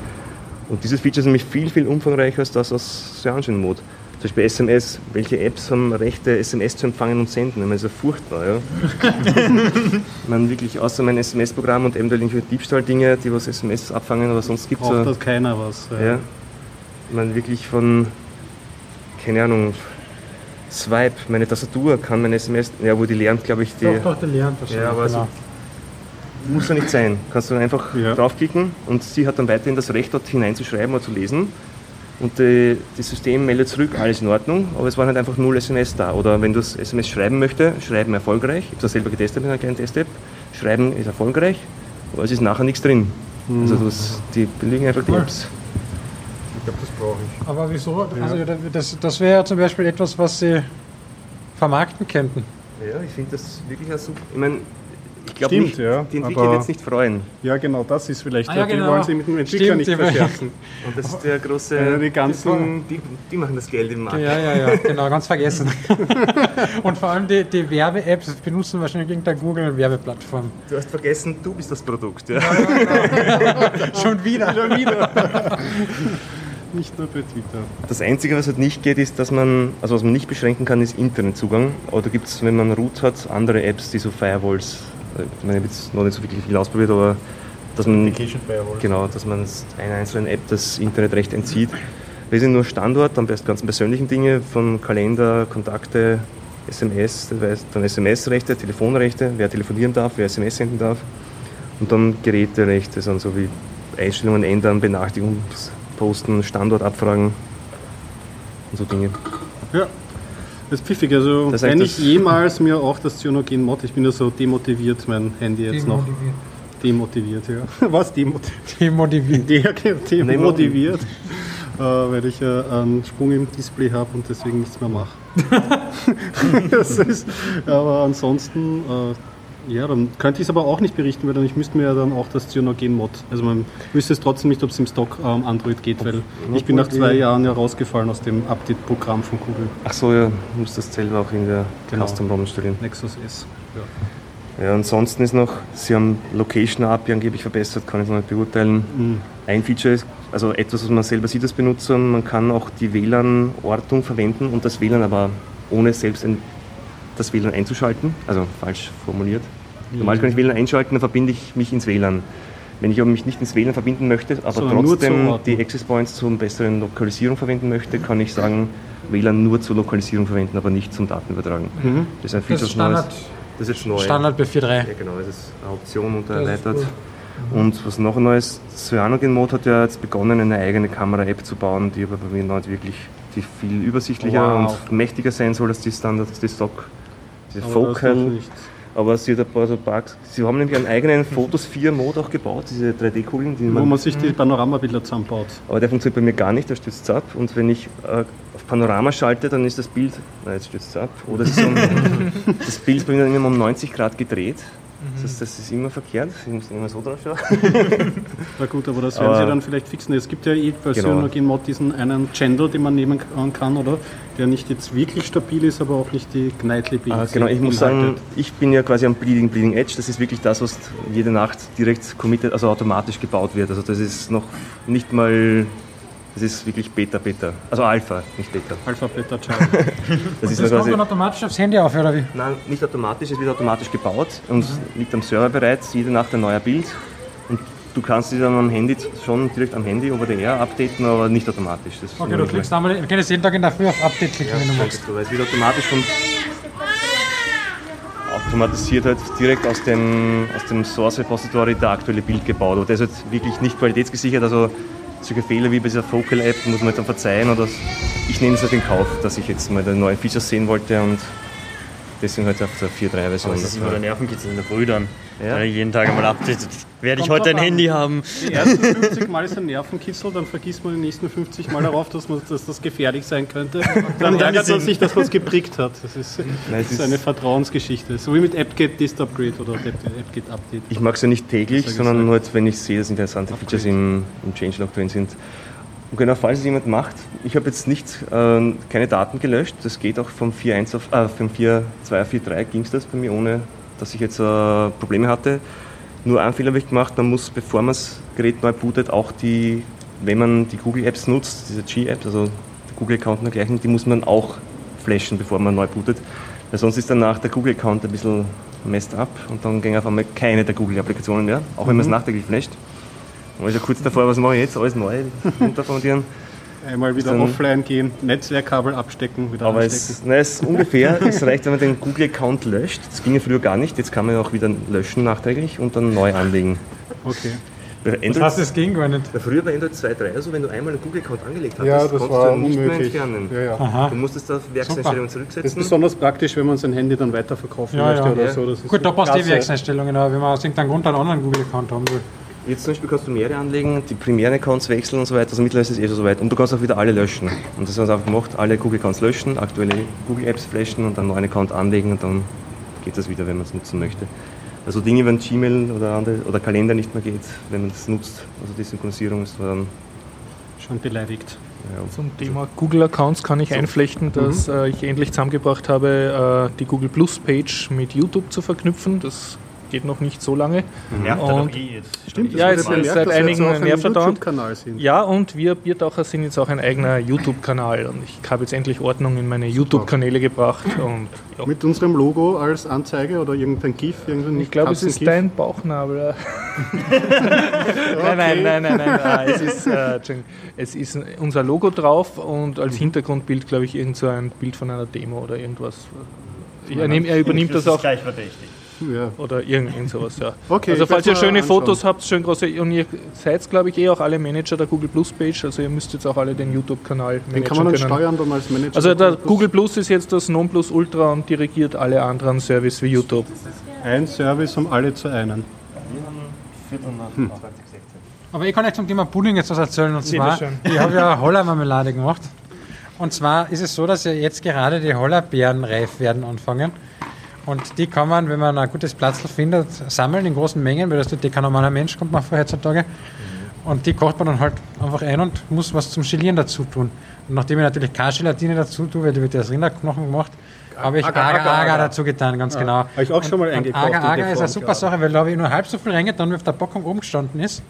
Und dieses Feature ist nämlich viel, viel umfangreicher als das aus Cyanogen-Mode. Zum Beispiel SMS. Welche Apps haben Rechte, SMS zu empfangen und senden? Ich meine, das ist ja furchtbar. Ja? man wirklich, außer mein SMS-Programm und eventuell irgendwelche Diebstahl-Dinge, die was SMS abfangen, aber sonst gibt es Braucht ja, das keiner was. äh, ja, man wirklich von, keine Ahnung, Swipe, meine Tastatur kann mein SMS, ja, wo die lernt, glaube ich, die. Doch, doch, der lernt das. Ja, aber genau. Muss ja nicht sein. Kannst du einfach Ja. draufklicken und sie hat dann weiterhin das Recht, dort hineinzuschreiben oder zu lesen. Und die, das System meldet zurück, alles in Ordnung, aber es waren halt einfach null SMS da. Oder wenn du das SMS schreiben möchte, schreiben erfolgreich. Ich habe das selber getestet mit einer kleinen Test-App. Schreiben ist erfolgreich, aber es ist nachher nichts drin. Also das, die belegen einfach die. Apps. Ich glaube, das brauche ich. Aber wieso? Also das, das wäre ja zum Beispiel etwas, was Sie vermarkten könnten. Ja, ich finde das wirklich ein super. Ich meine, ich glaube nicht, ja, die Entwickler wird es nicht freuen. Ja, genau, das ist vielleicht. Ah, ja, die genau. wollen sie mit dem Entwickler Stimmt, nicht die- verscherzen. Und das ist der große. Äh, die ganzen. die, die machen das Geld im Markt. Ja, ja, ja, genau, ganz vergessen. Und vor allem die, die Werbe-Apps benutzen wahrscheinlich irgendeine Google-Werbeplattform. Du hast vergessen, du bist das Produkt. Ja. Schon wieder. Nicht nur bei Twitter. Das Einzige, was halt nicht geht, ist, dass man, also was man nicht beschränken kann, ist Internetzugang. Aber da gibt es, wenn man Root hat, andere Apps, die so Firewalls, ich meine, ich habe jetzt noch nicht so wirklich viel ausprobiert, aber dass man, genau, dass man einer einzelnen App das Internetrecht entzieht. Wir sind nur Standort, dann die ganzen persönlichen Dinge von Kalender, Kontakte, SMS, dann SMS-Rechte, Telefonrechte, wer telefonieren darf, wer SMS senden darf. Und dann Geräterechte, sind so wie Einstellungen ändern, Benachrichtigungen posten, Standort abfragen und so Dinge. Ja. Das ist pfiffig. Also, Das wenn ich jemals mir auch das Cyanogen-Mod, ich bin ja so demotiviert, mein Handy jetzt noch. Demotiviert, ja. Was demotiviert? Demotiviert. De demotiviert. Äh, weil ich äh, einen Sprung im Display habe und deswegen nichts mehr mache. aber ansonsten, äh, ja, dann könnte ich es aber auch nicht berichten, weil dann ich müsste mir ja dann auch das Cyanogen-Mod, also man wüsste es trotzdem nicht, ob es im Stock ähm, Android geht, weil ich bin nach zwei Jahren ja rausgefallen aus dem Update-Programm von Google. Ach so, ja, du musst das selber auch in der Genau. Custom ROM installieren. Nexus S. Ja. Ja, ansonsten ist noch, sie haben Location API angeblich verbessert, kann ich noch nicht beurteilen. Mhm. Ein Feature ist, also etwas, was man selber sieht als Benutzer, man kann auch die WLAN-Ortung verwenden und das WLAN aber ohne selbst ein, das WLAN einzuschalten, also falsch formuliert. Normal kann ich WLAN einschalten, dann verbinde ich mich ins WLAN. Wenn ich aber mich nicht ins WLAN verbinden möchte, aber zur trotzdem die Access Points zur besseren Lokalisierung verwenden möchte, kann ich sagen, WLAN nur zur Lokalisierung verwenden, aber nicht zum Datenübertragen. Mhm. Das ist ein Das Feature ist Standard, Neues. Das ist jetzt neu. Standard bei 4.3. Ja, genau, das ist eine Option und Das erweitert. Und was noch Neues, Cyanogen Mode hat ja jetzt begonnen, eine eigene Kamera-App zu bauen, die aber bei mir noch nicht wirklich viel übersichtlicher Wow. und mächtiger sein soll als die Standard, als die Stock, diese nicht. Aber sie hat ein paar so Bugs. Sie haben nämlich einen eigenen Photosphere-Mode auch gebaut, diese 3D-Kugeln, die Wo man man sich die Panoramabilder zusammenbaut. aber der funktioniert bei mir gar nicht, der stürzt ab. Und wenn ich äh, auf Panorama schalte, dann ist das Bild, na jetzt stürzt es ab, oder es ist um, das Bild ist bei mir dann immer um 90 Grad gedreht. Das heißt, das ist immer verkehrt. Ich muss immer so drauf schauen. Na gut, aber das werden Aber- sie dann vielleicht fixen. Es gibt ja eh bei Genau. Cyanogen-Mod diesen einen Channel, den man nehmen kann, oder? Der nicht jetzt wirklich stabil ist, aber auch nicht die Gnightly Ah, genau, ich muss sagen, ich bin ja quasi am Bleeding, Bleeding Edge. Das ist wirklich das, was jede Nacht direkt committed, also automatisch gebaut wird. Also das ist noch nicht mal, das ist wirklich Beta, Beta. Also Alpha, nicht Beta. Alpha Beta Chart. Das ist Das ja kommt dann automatisch aufs Handy auf, oder wie? nein, nicht automatisch, es wird automatisch gebaut und liegt am Server bereits, jede Nacht ein neuer Bild. Und du kannst dich dann am Handy schon direkt am Handy over the air updaten, aber nicht automatisch. Das Okay, du klickst einmal, du kannst jeden Tag in der Früh auf Update klicken, wenn du magst. Es wird automatisch von automatisiert halt direkt aus dem, aus dem Source Repository der aktuelle Bild gebaut. Aber der ist halt wirklich nicht qualitätsgesichert, also solche Fehler wie bei dieser Focal App muss man dann verzeihen oder ich nehme es halt in Kauf, dass ich jetzt mal die neuen Features sehen wollte und deswegen halt auf der 4.3 Version. Aber es ist immer der Nervenkitzel in der Früh dann. Ja. Jeden Tag einmal updatet. Werde ich heute ein an. Handy haben? Die ersten 50 Mal ist ein Nervenkitzel, dann vergisst man die nächsten 50 Mal darauf, dass, man, dass das gefährlich sein könnte. Dann ärgert man sich, dass man es geprickt hat. Das ist, das ist eine Vertrauensgeschichte. So wie mit AppGet Dist Upgrade oder AppGet Update. Ich mag es ja nicht täglich, sondern nur, jetzt, wenn ich sehe, dass interessante Features im, im Changelog drin sind. Und genau, falls es jemand macht, ich habe jetzt nicht, äh, keine Daten gelöscht, das geht auch vom 4.1 auf, äh, vom 4.2 auf 4.3 ging es das bei mir, ohne dass ich jetzt äh, Probleme hatte. Nur einen Fehler habe ich gemacht, man muss, bevor man das Gerät neu bootet, auch die, wenn man die Google-Apps nutzt, diese G-Apps, also der Google-Account und dergleichen, die muss man auch flashen, bevor man neu bootet. Weil sonst ist danach der Google-Account ein bisschen messed up und dann gehen auf einmal keine der Google-Applikationen mehr, auch wenn man es nachträglich flasht. Man ist ja kurz davor, was mache ich jetzt? Alles neu runterformatieren. Einmal wieder Dann- offline gehen, Netzwerkkabel abstecken, wieder Aber anstecken. es, nein, es ist ungefähr, es reicht, wenn man den Google-Account löscht. Das ging ja früher gar nicht, jetzt kann man ja auch wieder löschen nachträglich und dann neu anlegen. Okay. Bei Das Android, heißt, es ging gar nicht. früher bei Android 2.3, also wenn du einmal einen Google-Account angelegt hattest, Ja, das konntest war du nicht mehr unmöglich. entfernen. Ja, ja. Du musstest auf Werkseinstellungen Das ist zurücksetzen. besonders praktisch, wenn man sein Handy dann weiterverkaufen Ja, möchte ja. oder Ja. so. Das Gut, da passt die klasse. Werkseinstellungen, aber wenn man aus irgendeinem Grund einen anderen Google-Account haben will. Jetzt zum Beispiel kannst du mehrere anlegen, die primären Accounts wechseln und so weiter. Also mittlerweile ist es eh schon so weit. Und du kannst auch wieder alle löschen. Und das haben wir einfach gemacht, alle Google-Accounts löschen, aktuelle Google-Apps flashen und dann einen neuen Account anlegen und dann geht das wieder, wenn man es nutzen möchte. Also Dinge, wenn Gmail oder, andere, oder Kalender nicht mehr geht, wenn man das nutzt, also die Synchronisierung ist dann Schon beleidigt. ja, Zum Thema Google-Accounts kann ich einflechten, dass äh, ich endlich zusammengebracht habe, äh, die Google Plus Page mit YouTube zu verknüpfen. Das geht noch nicht so lange. Nervt er Und- doch eh jetzt. Stimmt, Ja, es ist bemerkt, seit jetzt einigen Nervverdauern. Ja, und wir Biertaucher sind jetzt auch ein eigener YouTube-Kanal und ich habe jetzt endlich Ordnung in meine YouTube-Kanäle gebracht und ja. Mit unserem Logo als Anzeige oder irgendein GIF? Irgendein ich glaube, es ist dein Bauchnabel. nein, nein, nein, nein, nein, nein. Es ist, äh, es ist unser Logo drauf und als Hintergrundbild, glaube ich, irgend so ein Bild von einer Demo oder irgendwas. Er, nehm, er übernimmt das auch gleich verdächtig. Ja. oder irgend, irgend sowas, ja. Okay, also falls ihr schöne anschauen. Fotos habt, schön große, und ihr seid, glaube ich, eh auch alle Manager der Google Plus Page, also ihr müsst jetzt auch alle den YouTube-Kanal Den kann managen man dann können. steuern dann als Manager. Also der Google Plus ist jetzt das Nonplusultra und dirigiert alle anderen Services wie YouTube. Ein Service um alle zu einen. Aber ich kann euch zum Thema Pudding jetzt was erzählen. Und zwar, ich habe ja Holla-Marmelade gemacht. Und zwar ist es so, dass ja jetzt gerade die Holla-Beeren reif werden anfangen. Und die kann man, wenn man ein gutes Platz findet, sammeln in großen Mengen, weil das tut kein normaler Mensch, kommt man vor heutzutage. Und die kocht man dann halt einfach ein und muss was zum Gelieren dazu tun. Und nachdem ich natürlich keine Gelatine dazu tue, weil die wird ja aus Rinderknochen gemacht, habe ich Agar, Agar, Agar, dazu getan, ganz genau. Habe ich auch schon mal Und eingekocht. Agar, Agar ist eine super gerade. Sache, weil da habe ich nur halb so viel reingetan, wie auf der Packung oben gestanden ist.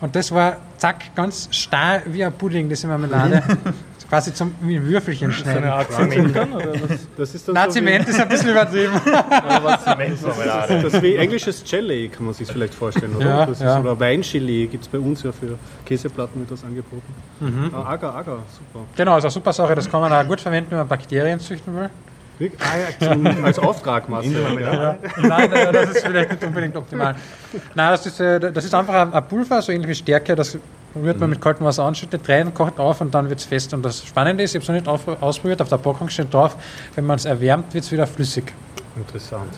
Und das war, zack, ganz starr wie ein Pudding, diese Marmelade. Quasi zum wie ein Würfelchen So schneiden. eine Art Zement dann? Oder was? Das ist dann Na, so Zement ist ein bisschen übertrieben. Wie, das ist wie englisches Jelly, kann man sich vielleicht vorstellen, oder? Ja, das ja. Ist, oder Weingelee gibt es bei uns ja für Käseplatten wird das angeboten. Mhm. Ah, Agar, Agar, super. Genau, ist eine super Sache. Das kann man auch gut verwenden, wenn man Bakterien züchten will. Ah, ja, zum, als Auftragmasse. ja. Nein, das ist vielleicht nicht unbedingt optimal. Nein, das ist, äh, das ist einfach ein- ein Pulver, so ähnlich wie Stärke. Das rührt man mit kaltem Wasser an, schüttet rein, kocht auf und dann wird es fest. Und das Spannende ist, ich habe es noch nicht auf, ausprobiert, auf der Packung steht drauf, wenn man es erwärmt, wird es wieder flüssig. Interessant.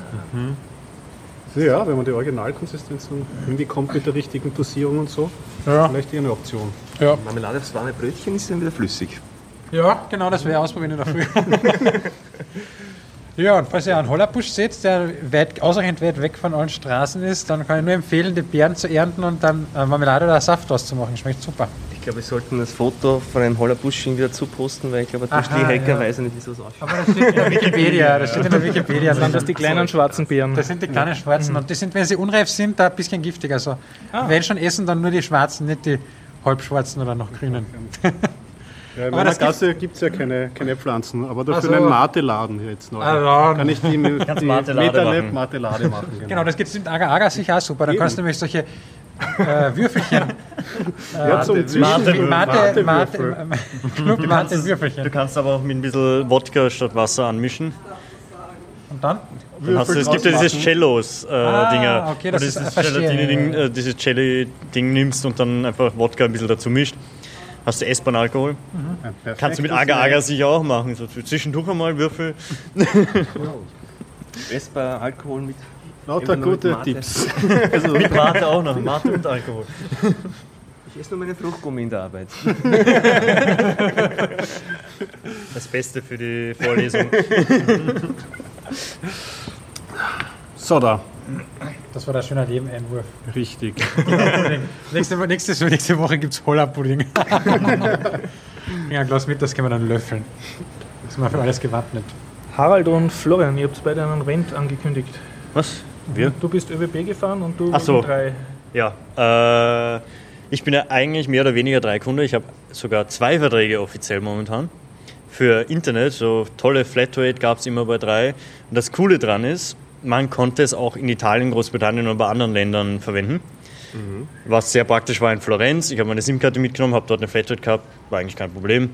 So, ja, wenn man die Originalkonsistenz irgendwie kommt mit der richtigen Dosierung und so, Ja, vielleicht eher eine Option. ja. Marmelade aufs warme Brötchen ist dann wieder flüssig. ja genau, das ich ausprobieren in der Früh. Ja, und falls ihr einen Hollerbusch seht, der weit, ausreichend weit weg von allen Straßen ist, dann kann ich nur empfehlen, die Beeren zu ernten und dann äh, Marmelade oder Saft draus zu machen. Schmeckt super. Ich glaube, wir sollten das Foto von einem Hollerbusch wieder zuposten, weil ich glaube, der Aha, Hacker ja. weiß ja nicht, wie sowas ausschaut. Aber das steht in der Wikipedia. Das steht in der Wikipedia. Sind das die kleinen schwarzen Beeren? Das sind die kleinen schwarzen. Und die sind, wenn sie unreif sind, da ein bisschen giftig. Also, wenn schon essen, dann nur die schwarzen, nicht die halbschwarzen oder noch grünen. Ja, in Aber meiner das gibt- Gasse gibt es ja keine, keine Pflanzen, aber dafür Also- einen Mate-Laden hier jetzt neu. Ah, ja. Kann ich die, die Metalab machen. Mate-Lade machen. Genau. Genau, das gibt es in Agar-Agar sicher auch super. Da kannst du nämlich solche äh, Würfelchen. ja, zum Mate, Zwischen- Mate, Mate, Mate-Würfel. Club Mate Du kannst aber auch mit ein bisschen Wodka statt Wasser anmischen. Und dann? Dann hast du, es gibt ja dieses Cellos-Dinger. Ah, okay, das Wo du ist- dieses verstehe, Gelatine-Ding, äh, dieses Jelly-Ding nimmst und dann einfach Wodka ein bisschen dazu mischt. Hast du essbaren Alkohol. Ein Kannst du mit Agar-Agar sicher auch machen. So zwischendurch einmal Würfel. Essbar Alkohol mit. Lauter gute. Tipps. Also mit Mate auch noch. Mate und Alkohol. Ich esse nur meine Fruchtgummi in der Arbeit. Das Beste für die Vorlesung. So, da. Das war der schöne Leben-Einwurf. Richtig. Nächste, nächste, nächste Woche gibt es Hollerpudding. ja, ein Glas mit, das können wir dann löffeln. Das sind wir für alles gewappnet. Harald und Florian, ihr habt beide einen Rent angekündigt. Was? Wir? Du bist ÖBB gefahren und du Ach so. drei. Ja, äh, ich bin ja eigentlich mehr oder weniger Dreikunde. Ich habe sogar zwei Verträge offiziell momentan. Für Internet, so tolle Flatrate gab es immer bei drei. Und das Coole dran ist, man konnte es auch in Italien, Großbritannien und bei anderen Ländern verwenden. Was sehr praktisch war in Florenz. Ich habe meine SIM-Karte mitgenommen, habe dort eine Flatrate gehabt, war eigentlich kein Problem.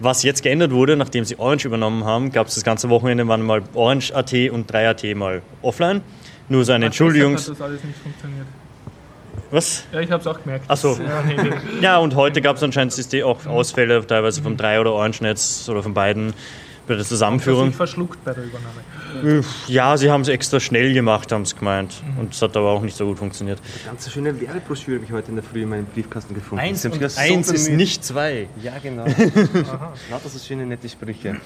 Was jetzt geändert wurde, nachdem sie Orange übernommen haben, gab es das ganze Wochenende, waren mal Orange.at und 3.at mal offline. Nur so eine Entschuldigung. Das alles nicht funktioniert. Was? Ja, ich habe es auch gemerkt. Ach so. Ja, nee, nee. Ja, und heute gab es anscheinend auch Ausfälle, teilweise vom 3 oder Orange-Netz oder von beiden bei der Zusammenführung. sich verschluckt bei der Übernahme. Ja, sie haben es extra schnell gemacht, haben es gemeint. Und es hat aber auch nicht so gut funktioniert. Ganz so schöne Werbebroschüre habe ich heute in der Früh in meinem Briefkasten gefunden. Sich das so eins ist bemüht. nicht zwei. Ja, genau. Lauter so schöne, nette Sprüche.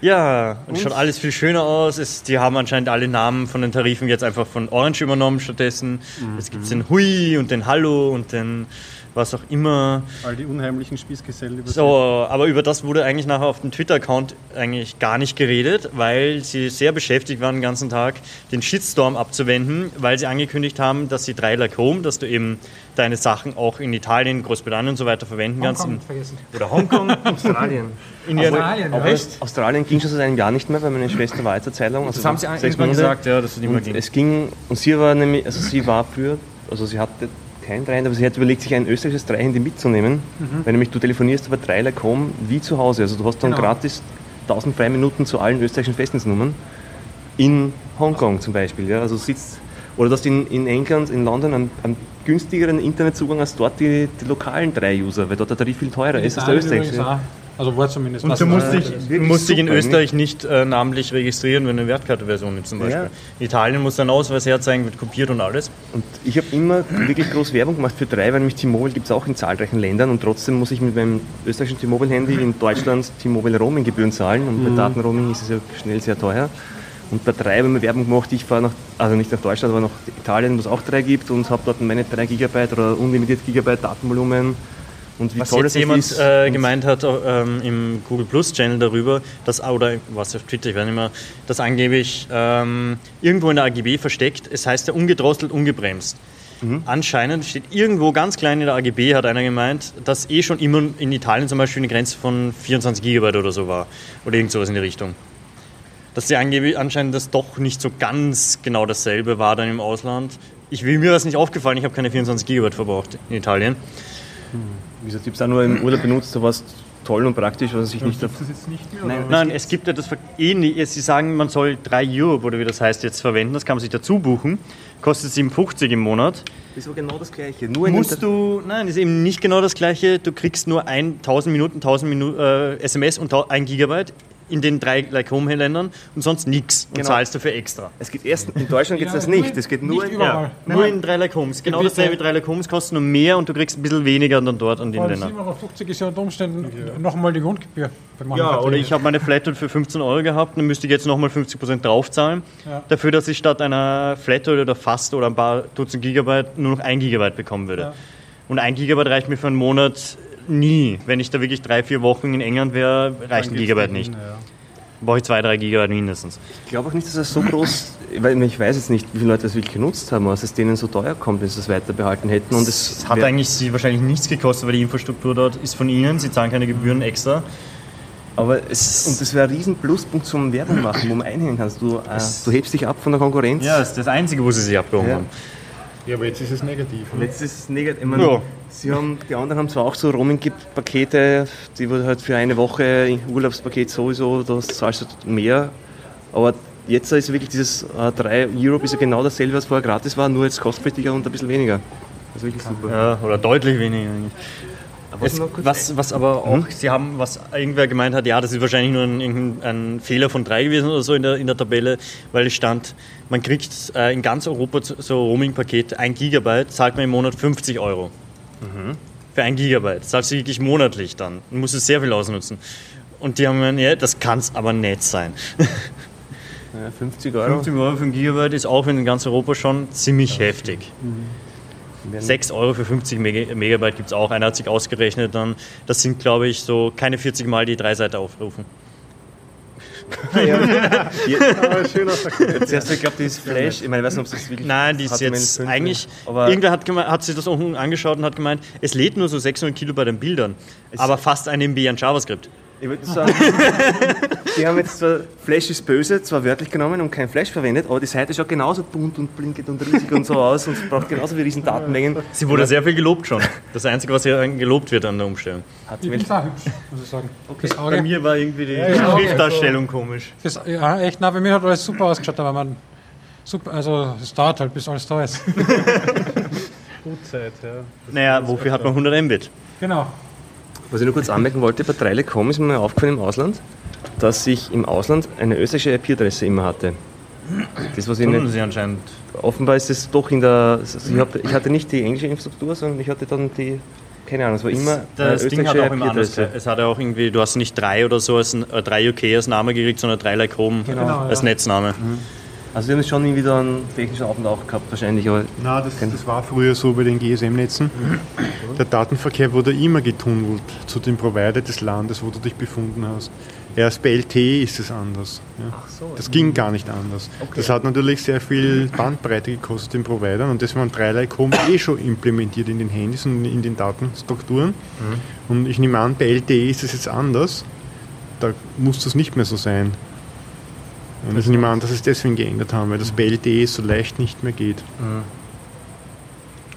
Ja, und schaut alles viel schöner aus. Es, die haben anscheinend alle Namen von den Tarifen jetzt einfach von Orange übernommen stattdessen. Jetzt gibt es den Hui und den Hallo und den was auch immer. All die unheimlichen Spießgesellen über So, aber über das wurde eigentlich nachher auf dem Twitter-Account eigentlich gar nicht geredet, weil sie sehr beschäftigt waren den ganzen Tag, den Shitstorm abzuwenden, weil sie angekündigt haben, dass sie 3 Home, dass du eben deine Sachen auch in Italien, Großbritannien und so weiter verwenden kannst. Hongkong In, vergessen. oder Hongkong. Australien. Australien, Aber ja. Australien ging schon seit einem Jahr nicht mehr, weil meine Schwester war lang. Also Das haben sie Monate. gesagt, ja, dass es nicht mehr ging. es ging, und sie war nämlich, also sie war früher, also sie hatte kein Dreihandy, aber sie hat überlegt, sich ein österreichisches Dreihandy mitzunehmen, weil nämlich du telefonierst über Dreiler.com wie zu Hause. Also du hast dann Genau. gratis 1000 freie Minuten zu allen österreichischen Festnetznummern in Hongkong zum Beispiel. Ja? Also sitzt, oder du hast in, in England, in London einen, einen günstigeren Internetzugang als dort die, die lokalen Drei-User, weil dort der Tarif viel teurer ist als der österreichische. Also war zumindest. Und was du es musst war. dich, das ist du wirklich musst dich in Österreich nicht äh, namentlich registrieren, wenn du eine Wertkarte-Version nimmst zum Beispiel. Ja. In Italien musst du einen Ausweis herzeigen, wird kopiert und alles. Und ich habe immer wirklich groß Werbung gemacht für drei, weil nämlich T-Mobile gibt es auch in zahlreichen Ländern und trotzdem muss ich mit meinem österreichischen T-Mobile-Handy in Deutschland T-Mobile Roaming-Gebühren zahlen und bei Datenroaming ist es ja schnell sehr teuer. Und bei 3 haben wir Werbung gemacht, ich fahre nach, also nicht nach Deutschland, aber nach Italien, wo es auch 3 gibt und habe dort meine 3 Gigabyte oder unlimitiert Gigabyte Datenvolumen. Und wie Was toll jetzt das jemand ist. äh, gemeint hat ähm, im Google Plus Channel darüber, dass, oder was auf Twitter, ich weiß nicht mehr, dass angeblich ähm, irgendwo in der AGB versteckt, es heißt ja ungedrosselt, ungebremst. Mhm. Anscheinend steht irgendwo ganz klein in der AGB, hat einer gemeint, dass eh schon immer in Italien zum Beispiel eine Grenze von 24 Gigabyte oder so war. Oder irgend sowas in die Richtung. Dass die angeblich anscheinend das doch nicht so ganz genau dasselbe war dann im Ausland. Ich will mir das nicht aufgefallen, ich habe keine 24 Gigabyte verbraucht in Italien. Wie gesagt, ich habe es auch nur im Urlaub benutzt, da war es toll und praktisch, was ich nicht. das jetzt nicht mehr? Nein, Nein, es gibt ja das ver- ähnlich. Sie sagen, man soll 3 Euro oder wie das heißt jetzt verwenden. Das kann man sich dazu buchen. Kostet 57 im Monat. Das war genau das Gleiche. Nur Musst du, nein, ist eben nicht genau das gleiche. Du kriegst nur 1000 Minuten, 1000 Minu äh, SMS und 1 Gigabyte in den drei Like Home Ländern und sonst nichts. Und Genau. zahlst dafür extra. Es geht erst, in Deutschland geht es das nicht. Es geht nur Nicht in, überall. Nur in drei Like Homes. Genau Gebiete. dasselbe. Drei Like Homes kosten nur mehr und du kriegst ein bisschen weniger dann dort an den Ländern. 7,50 Euro ist ja unter Umständen nochmal die Grundgebühr. Ja, oder ich habe meine Flatrate für 15 Euro gehabt, dann müsste ich jetzt nochmal 50% draufzahlen. Ja. Dafür, dass ich statt einer Flatrate oder fast oder ein paar Dutzend Gigabyte nur noch ein Gigabyte bekommen würde. Ja. Und ein Gigabyte reicht mir für einen Monat nie. Wenn ich da wirklich drei, vier Wochen in England wäre, reicht ein Gigabyte nicht. Brauche ich zwei, drei Gigabyte mindestens. Ich glaube auch nicht, dass es so groß, weil ich weiß jetzt nicht, wie viele Leute das wirklich genutzt haben, was es denen so teuer kommt, wenn sie das weiter behalten hätten. Und es Es hat eigentlich sie wahrscheinlich nichts gekostet, weil die Infrastruktur dort ist von ihnen. Sie zahlen keine Gebühren extra. aber es, und das wäre ein riesen Pluspunkt zum Werbung machen, wo man einhängen kannst. Du, äh, du hebst dich ab von der Konkurrenz. Ja, das ist das Einzige, wo sie sich abgehoben Ja. haben. Ja, aber jetzt ist es negativ. Ne? jetzt ist es negativ. Ich meine, Ja. sie haben, die anderen haben zwar auch so Roaming-Pakete, die wo halt für eine Woche Urlaubspaket sowieso, da zahlst du mehr. Aber jetzt ist wirklich dieses äh, 3 Euro ist ja genau dasselbe, was vorher gratis war, nur jetzt kostpflichtiger und ein bisschen weniger. Das ist wirklich super. Ja, oder deutlich weniger eigentlich. Es, was, was aber auch, Sie haben, was irgendwer gemeint hat, ja, das ist wahrscheinlich nur ein, ein Fehler von drei gewesen oder so in der, in der Tabelle, weil es stand, man kriegt äh, in ganz Europa so Roaming-Paket, ein Gigabyte, zahlt man im Monat 50 Euro. Für ein Gigabyte. Zahlst du wirklich monatlich dann. Du musst es sehr viel ausnutzen. Und die haben gesagt, ja, das kann es aber nicht sein. ja, 50 Euro. 50 Euro für ein Gigabyte ist auch in ganz Europa schon ziemlich heftig. 6 Euro für 50 Mega- Megabyte gibt es auch. Einer hat sich ausgerechnet dann. Das sind, glaube ich, so keine 40 Mal die drei Seiten aufrufen. Aber schön aus der Zuerst, ich glaube, die ist Flash. Ich meine, ich weiß nicht, ob das wirklich. Nein, die ist HTML5 jetzt eigentlich. Aber irgendwer hat, hat sich das auch angeschaut und hat gemeint, es lädt nur so 600 Kilobyte an Bildern, aber fast ein MB an JavaScript. Ich würde sagen, die haben jetzt zwar Flash ist böse, zwar wörtlich genommen und kein Flash verwendet, aber die Seite schaut genauso bunt und blinkend und riesig und so aus und braucht genauso wie riesen Datenmengen. Sie wurde sehr viel gelobt schon. Das Einzige, was hier gelobt wird an der Umstellung. Ich finde es auch hübsch, muss ich sagen. Das Bei mir war irgendwie die ja, okay. Schriftdarstellung komisch. das, ja, echt, na, bei mir hat alles super ausgeschaut, aber man, super, also es dauert halt, bis alles da ist. Gutzeit, ja. Naja, wofür hat man 100 Mbit? genau. Was ich nur kurz anmerken wollte, bei Treilecom ist mir aufgefallen im Ausland, dass ich im Ausland eine österreichische IP-Adresse immer hatte. Das, was ich Tun nicht, sie anscheinend. offenbar ist es doch in der. Also ich, hab, ich hatte nicht die englische Infrastruktur, sondern ich hatte dann die. Keine Ahnung, es war immer Das Ding hat auch immer anders. Es hat ja auch irgendwie, du hast nicht drei oder so als äh, drei UK als Name gekriegt, sondern drei like Home Genau, als ja. Netzname. Also wir haben schon irgendwie da einen technischen auch gehabt wahrscheinlich, aber Na, das, das war früher so bei den GSM-Netzen. Der Datenverkehr wurde immer getunnelt zu dem Provider des Landes, wo du dich befunden hast. Erst bei LTE ist es anders. Ja. Das ging gar nicht anders. Das hat natürlich sehr viel Bandbreite gekostet den Providern und das waren dreierlei Com eh schon implementiert in den Handys und in den Datenstrukturen. Und ich nehme an, bei LTE ist es jetzt anders. Da muss das nicht mehr so sein. Und ich nehme an, dass es deswegen geändert haben, weil das bei LTE so leicht nicht mehr geht.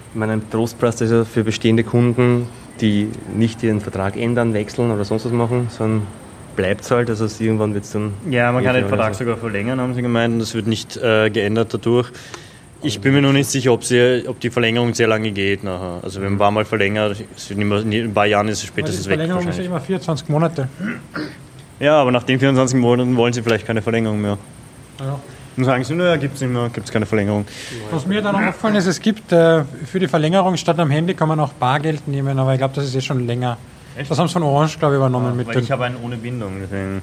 ich meine, ein Trostpreis ist ja für bestehende Kunden, die nicht ihren Vertrag ändern, wechseln oder sonst was machen, sondern bleibt es halt. Also irgendwann wird es dann. Ja, man kann eh den Vertrag so. sogar verlängern, haben sie gemeint, und das wird nicht äh, geändert dadurch. Ich bin mir noch nicht sicher, ob, sie, ob die Verlängerung sehr lange geht nachher. Also wenn man ein paar Mal verlängert, in ein paar Jahren ist es die spätestens weg Verlängerung ist ja immer 24 Monate. Ja, aber nach den 24 Monaten wollen sie vielleicht keine Verlängerung mehr. Ja. Dann sagen sie, naja, gibt es nicht mehr, gibt es keine Verlängerung. Was mir dann auch aufgefallen ist, es gibt äh, für die Verlängerung statt am Handy kann man auch Bargeld nehmen, aber ich glaube, das ist eh schon länger. Das haben sie von Orange, glaube ich, übernommen mit Weil ich habe einen ohne Bindung, deswegen.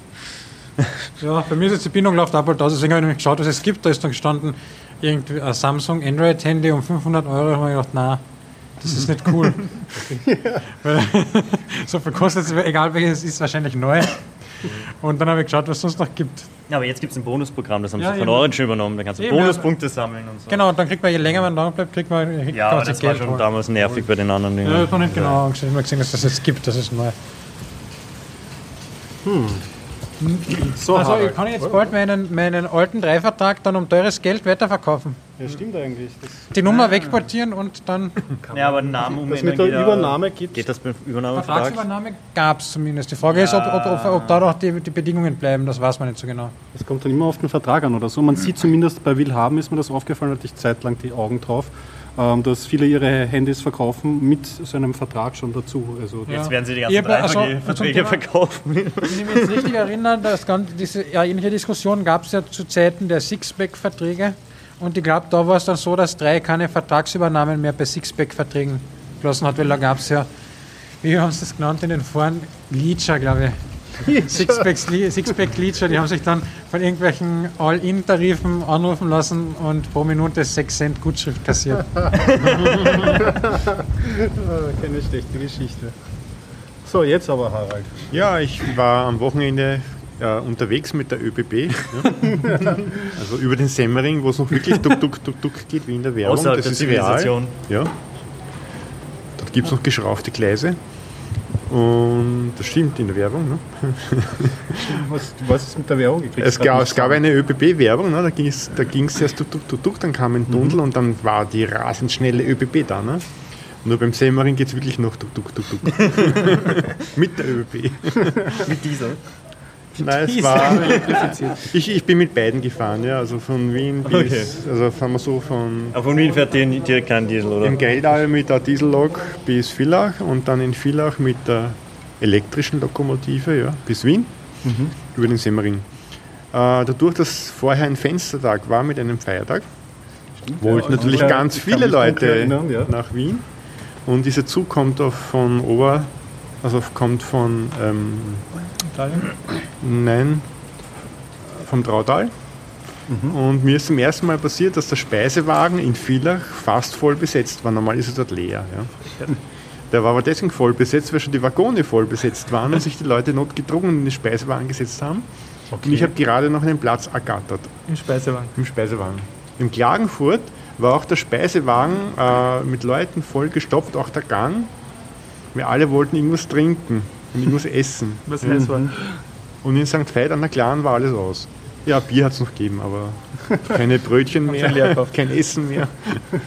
Ja, bei mir ist jetzt die Bindung läuft ab bald aus, deswegen habe ich nämlich geschaut, was es gibt. Da ist dann gestanden, irgendwie ein Samsung Android-Handy um 500 Euro. Da habe ich gedacht, na, das ist nicht cool. Weil, so viel kostet es, egal welches ist, wahrscheinlich neu. Und dann habe ich geschaut, was es sonst noch gibt. Ja, aber jetzt gibt es ein Bonusprogramm, das haben Ja, sie von eben. Orange übernommen. Da kannst du Eben, Bonuspunkte sammeln und so. Genau, und dann kriegt man, je länger man da bleibt, kriegt man, Ja, kann aber das war Geld schon holen. damals nervig bei den anderen Dingen. Ja, ich habe nicht genau angesehen. Ich habe mal gesehen, dass das jetzt gibt, das ist neu. So, Also Harald. ich kann jetzt bald meinen, meinen alten Dreivertrag dann um teures Geld weiterverkaufen. Ja, stimmt eigentlich. Das, Die Nummer wegportieren und dann Ja, aber den Namen das umändern mit der geht ja- Übernahme geht. Geht das beim Übernahmevertrag? Vertragsübernahme gab es zumindest. Die Frage ist, ob, ob, ob, ob da noch die, die Bedingungen bleiben, das weiß man nicht so genau. Das kommt dann immer auf den Vertrag an oder so. Man sieht zumindest bei Willhaben, ist mir das aufgefallen, hatte ich zeitlang die Augen drauf, dass viele ihre Handys verkaufen mit so einem Vertrag schon dazu. Also Ja. Jetzt werden sie die ganzen hab- also, 3G-Verträge zum Thema- verkaufen. Wenn ich mich jetzt richtig erinnere, das Ganze, diese ja, ähnliche Diskussion gab es ja zu Zeiten der Sixpack-Verträge. Und ich glaube, da war es dann so, dass drei keine Vertragsübernahmen mehr bei Sixpack-Verträgen gelassen hat, weil da gab es ja, wie haben sie das genannt in den Foren, Leacher, glaube ich. Sixpacks, Li- Sixpack Leacher, die haben sich dann von irgendwelchen All-In-Tarifen anrufen lassen und pro Minute 6 Cent Gutschrift kassiert. äh, keine schlechte Geschichte. So, jetzt aber Harald. Ja, ich war am Wochenende äh, unterwegs mit der ÖBB. Ja. also über den Semmering, wo es noch wirklich duck, duck, duck, duck geht, wie in der Werbung. Außerhalb das der ist real. Zivilisation. Ja. Dort gibt es noch geschraufte Gleise. Und das stimmt in der Werbung. Ne? Was, was ist mit der Werbung gekriegt? Es gab, es gab eine ÖBB-Werbung, ne? da ging es da ging's erst tuk, tuk, tuk, dann kam ein Tunnel und dann war die rasend schnelle ÖBB da. Ne? Nur beim Semmering geht es wirklich noch tuk, tuk, tuk, tuk. mit der ÖBB. Mit dieser. Nein, es war. Ich, ich bin mit beiden gefahren, ja, also von Wien bis. Okay. Also fahren wir so von. Aber von Wien fährt die direkt kein Diesel, oder? Im Geldal mit der Diesellok bis Villach und dann in Villach mit der elektrischen Lokomotive ja, bis Wien über den Semmering. Äh, dadurch, dass vorher ein Fenstertag war mit einem Feiertag, wollten natürlich Ja, ganz ich kann viele Leute erinnern, ja. nach Wien. Und dieser Zug kommt auf von Ober, also kommt von ähm, Nein, vom Trautal. Und mir ist zum ersten Mal passiert, dass der Speisewagen in Villach fast voll besetzt war. Normal ist er dort leer. Ja. Der war aber deswegen voll besetzt, weil schon die Waggone voll besetzt waren und sich die Leute notgedrungen in den Speisewagen gesetzt haben. Und ich habe gerade noch einen Platz ergattert Im Speisewagen. im Speisewagen. In Klagenfurt war auch der Speisewagen äh, mit Leuten voll gestopft, auch der Gang. Wir alle wollten irgendwas trinken und irgendwas essen. Was heiß war. Und in St. Veit an der Klaren war alles aus. Ja, Bier hat es noch gegeben, aber keine Brötchen mehr, kein Essen mehr.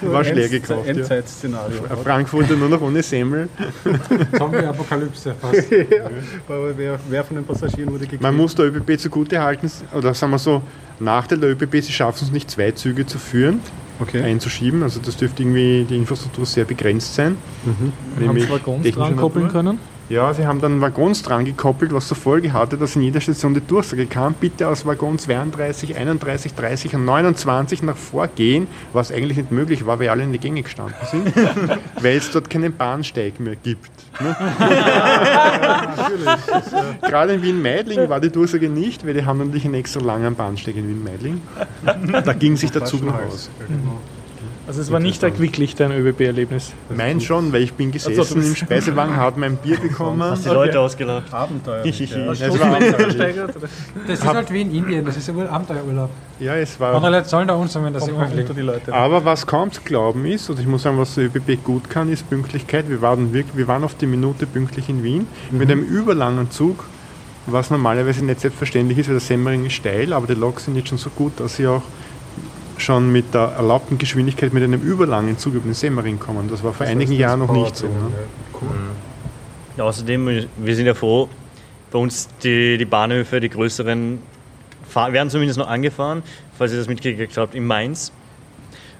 War schwer gekauft. Ja. Endzeitszenario. Frankfurter nur noch ohne Semmel. Zombie-Apokalypse fast. Aber wer, wer von den Passagieren wurde gekriegt? Man muss der ÖBB zugute halten, oder sagen wir so, Nachteil der ÖBB, sie schaffen es nicht, zwei Züge zu führen, Okay. einzuschieben. Also das dürfte irgendwie die Infrastruktur sehr begrenzt sein. Haben Nämlich sie Waggons dran koppeln Natur. können? Ja, sie haben dann Waggons dran gekoppelt, was zur Folge hatte, dass in jeder Station die Durchsage kam, bitte aus Waggon 32, 31, 30 und 29 nach vorgehen, was eigentlich nicht möglich war, weil alle in die Gänge gestanden sind, weil es dort keinen Bahnsteig mehr gibt. Ne? Gerade in Wien-Meidling war die Durchsage nicht, weil die haben natürlich einen extra langen Bahnsteig in Wien-Meidling. Da ging sich der Zug noch aus. Also es war nicht wirklich dein ÖBB-Erlebnis. Mein schon, weil ich bin gesessen Also, du bist- im Speisewagen, habe mein Bier bekommen. Hast die Leute ausgelacht. Abenteuerlich. ja. Das war Gesteigert, oder? Das ist halt wie in Indien, das ist ja wohl Abenteuerurlaub. ja, es war Andere Leute sollen da uns sein, wenn das immer fliegt. die Leute. Aber was kaum zu glauben ist, und ich muss sagen, was der ÖBB gut kann, ist Pünktlichkeit. Wir waren, wirklich, wir waren auf die Minute pünktlich in Wien mit einem überlangen Zug, was normalerweise nicht selbstverständlich ist, weil der Semmering ist steil, aber die Loks sind jetzt schon so gut, dass sie auch schon mit der erlaubten Geschwindigkeit mit einem überlangen Zug über den Semmering kommen. Das war vor einigen Jahren noch nicht so. Ne? Ja, außerdem, wir sind ja froh, bei uns die, die Bahnhöfe, die größeren, werden zumindest noch angefahren, falls ihr das mitgekriegt habt, in Mainz,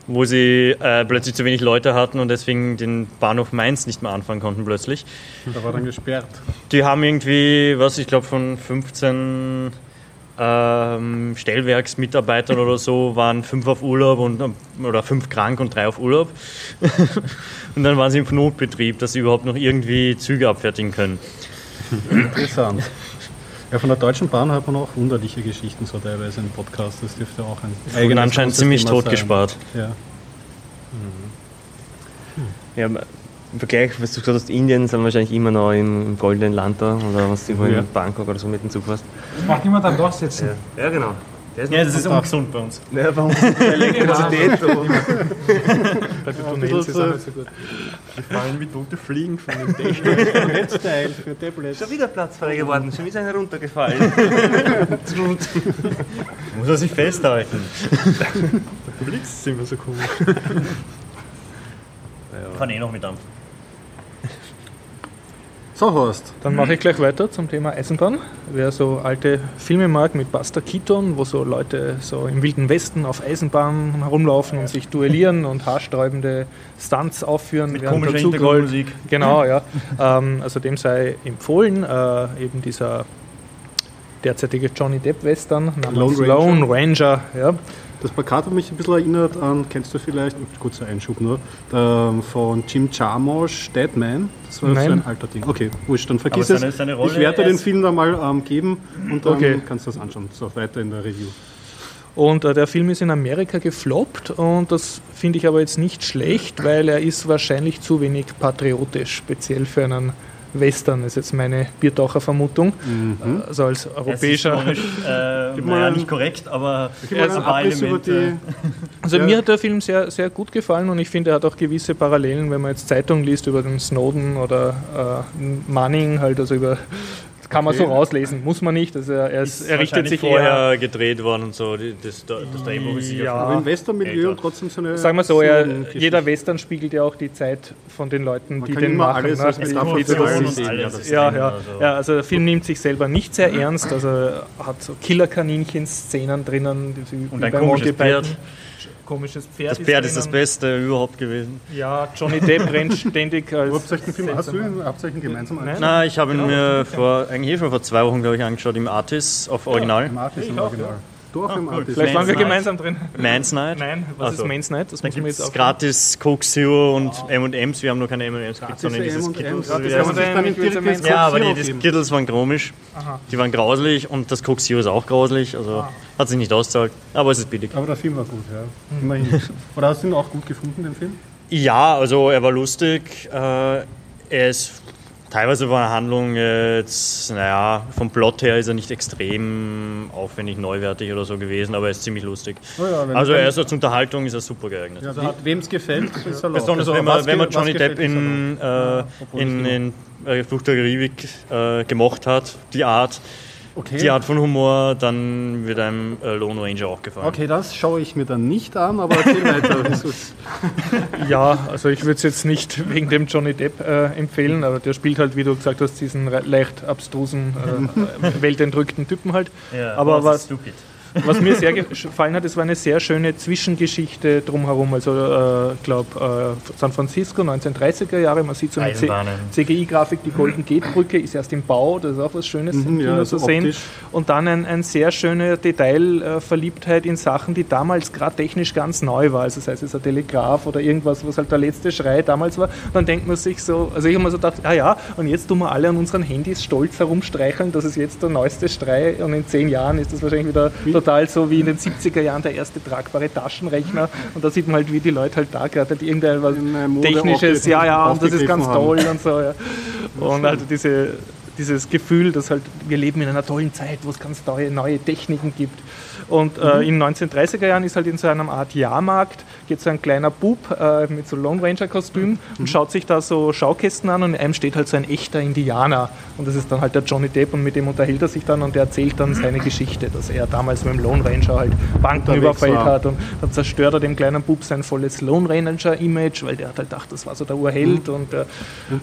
wo sie äh, plötzlich zu wenig Leute hatten und deswegen den Bahnhof Mainz nicht mehr anfahren konnten plötzlich. Da war dann gesperrt. Die haben irgendwie, was ich glaube, von 15 ähm, Stellwerksmitarbeitern oder so waren fünf auf Urlaub und, oder fünf krank und drei auf Urlaub. und dann waren sie im Notbetrieb, dass sie überhaupt noch irgendwie Züge abfertigen können. Interessant. Ja, von der Deutschen Bahn hat man auch wunderliche Geschichten so teilweise im Podcast. Das dürfte auch ein Ich bin anscheinend ziemlich tot gespart. Ja. Ja, im Vergleich, was du gesagt hast, Indien sind wahrscheinlich immer noch im, im goldenen Land da oder was du Ja. in Bangkok oder so mit dem Zug fährst. Das macht niemand dann durchsetzen. Ja, genau. Der Ja, das ist ungesund bei uns. Ja, bei uns ist die Elektrizität. Bei den Tunnels ist auch nicht so gut. Allem wie tote Fliegen von den Dächern. Netzteil für Tablets. schon wieder Platz frei geworden, schon wieder einer runtergefallen. Muss er sich festhalten. Du blickst immer so komisch. Kann eh noch mit Dampf. So, Horst. Dann mache ich gleich weiter zum Thema Eisenbahn. Wer so alte Filme mag mit Buster Keaton, wo so Leute so im Wilden Westen auf Eisenbahn herumlaufen und sich duellieren und haarsträubende Stunts aufführen, Mit während komischer. Hintergrundmusik. Genau, ja. Ähm, also dem sei empfohlen, äh, eben dieser derzeitige Johnny Depp Western namens Lone Lone Ranger. Ranger. ja. Das Plakat hat mich ein bisschen erinnert an, kennst du vielleicht, kurzer Einschub nur, ähm, von Jim Jarmusch, Dead Man. Das war so Nein. ein alter Ding. Okay, wurscht, dann vergiss Aber seine- es. seine Rolle ich werde dir den Film dann mal ähm, geben und dann Okay. kannst du das anschauen. So, weiter in der Review. Und äh, der Film ist in Amerika gefloppt und das finde ich aber jetzt nicht schlecht, weil er ist wahrscheinlich zu wenig patriotisch, speziell für einen Western, ist jetzt meine Biertaucher-Vermutung. Also als europäischer. Es ist historisch, äh, naja, nicht korrekt, aber Gib mal so einen ein paar Elemente. Also Ja. mir hat der Film sehr, sehr gut gefallen und ich finde, er hat auch gewisse Parallelen, wenn man jetzt Zeitungen liest über den Snowden oder äh, Manning, halt, also über. Das kann man so rauslesen, muss man nicht. Also er, er, ist, er richtet sich vorher eher. gedreht worden und so. Die- Das, das, das Drehbuch ist sicher Ja. Aber im Western-Milieu und trotzdem so eine. Sagen wir so, er, jeder Western spiegelt ja auch die Zeit von den Leuten, Man die kann den immer machen. alles ne? so- alles alles. ja, Ja, also. ja, also der Film nimmt sich selber nicht sehr ernst, also er hat so Killerkaninchen-Szenen drinnen. die- Und ein komisches. Pferd. Komisches Pferd. Das Pferd ist das drinnen. Beste überhaupt gewesen. Ja, Johnny Depp rennt ständig als. Wo habt ihr den Film, hast du ihn, habt ihr euch ihn gemeinsam Nein. angeschaut? Na, ich habe ihn mir vor, eigentlich eh schon vor zwei Wochen, glaube ich, angeschaut im Artis auf Original. Im Artis im auch, Original. Auch im Artis. Vielleicht waren wir gemeinsam drin. Man's Night. Nein, was Also, ist Main's Night? Das Da muss man jetzt es auch. gratis Coke Zero und M&M's. Wir haben noch keine M&M's gekriegt, sondern dieses. Skittles. Gratis Ja, aber die. Skittles waren komisch. Die waren grauslich und das Coke Zero ist auch grauslich. Also hat sich nicht ausgezahlt. Aber es ist billig. Aber der Film war gut, ja. Immerhin. Oder hast du ihn auch gut gefunden, den Film? Ja, also er war lustig. Äh, er ist teilweise von der Handlung jetzt, naja, vom Plot her ist er nicht extrem aufwendig, neuwertig oder so gewesen, aber er ist ziemlich lustig. Oh ja, also er ist als Unterhaltung ist er super geeignet. Also wem es gefällt, ist er. Besonders Also, wenn man, wenn man Johnny Depp in, äh, obwohl in, ich in äh, Flucht der Karibik äh, gemocht hat, die Art, Okay. die Art von Humor, dann wird einem äh, Lone Ranger auch gefallen. Okay, das schaue ich mir dann nicht an, aber erzähl weiter. Ja, also ich würde es jetzt nicht wegen dem Johnny Depp äh, empfehlen, aber der spielt halt, wie du gesagt hast, diesen leicht abstrusen, äh, weltentrückten Typen halt. Ja, aber was was, ist stupid. Was mir sehr gefallen hat, es war eine sehr schöne Zwischengeschichte drumherum. Also ich äh, glaube, äh, San Francisco, 1930er Jahre, man sieht so eine. CGI-Grafik, die Golden Gate Brücke ist erst im Bau, das ist auch was Schönes im Mhm, ja, Kino also zu sehen. optisch. Und dann ein, ein sehr schöne Detailverliebtheit in Sachen, die damals gerade technisch ganz neu war. Also sei es jetzt ein Telegraph oder irgendwas, was halt der letzte Schrei damals war. Dann denkt man sich so, also ich habe mir so gedacht, ah ja, und jetzt tun wir alle an unseren Handys stolz herumstreicheln, das ist jetzt der neueste Schrei und in zehn Jahren ist das wahrscheinlich wieder total so wie in den 70er Jahren der erste tragbare Taschenrechner und da sieht man halt, wie die Leute halt da gerade halt irgendein was äh, technisches, ja, ja, und das ist ganz aufgegriffen toll und so, ja. Und also diese, dieses Gefühl, dass halt wir leben in einer tollen Zeit, wo es ganz neue, neue Techniken gibt. Und äh, in den 1930er Jahren ist halt in so einer Art Jahrmarkt, geht so ein kleiner Bub äh, mit so Lone Ranger Kostüm und schaut sich da so Schaukästen an und in einem steht halt so ein echter Indianer. Und das ist dann halt der Johnny Depp und mit dem unterhält er sich dann und der erzählt dann seine Geschichte, dass er damals mit dem Lone Ranger halt Banken überfällt hat und dann zerstört er dem kleinen Bub sein volles Lone Ranger Image, weil der hat halt gedacht, das war so der Urheld und der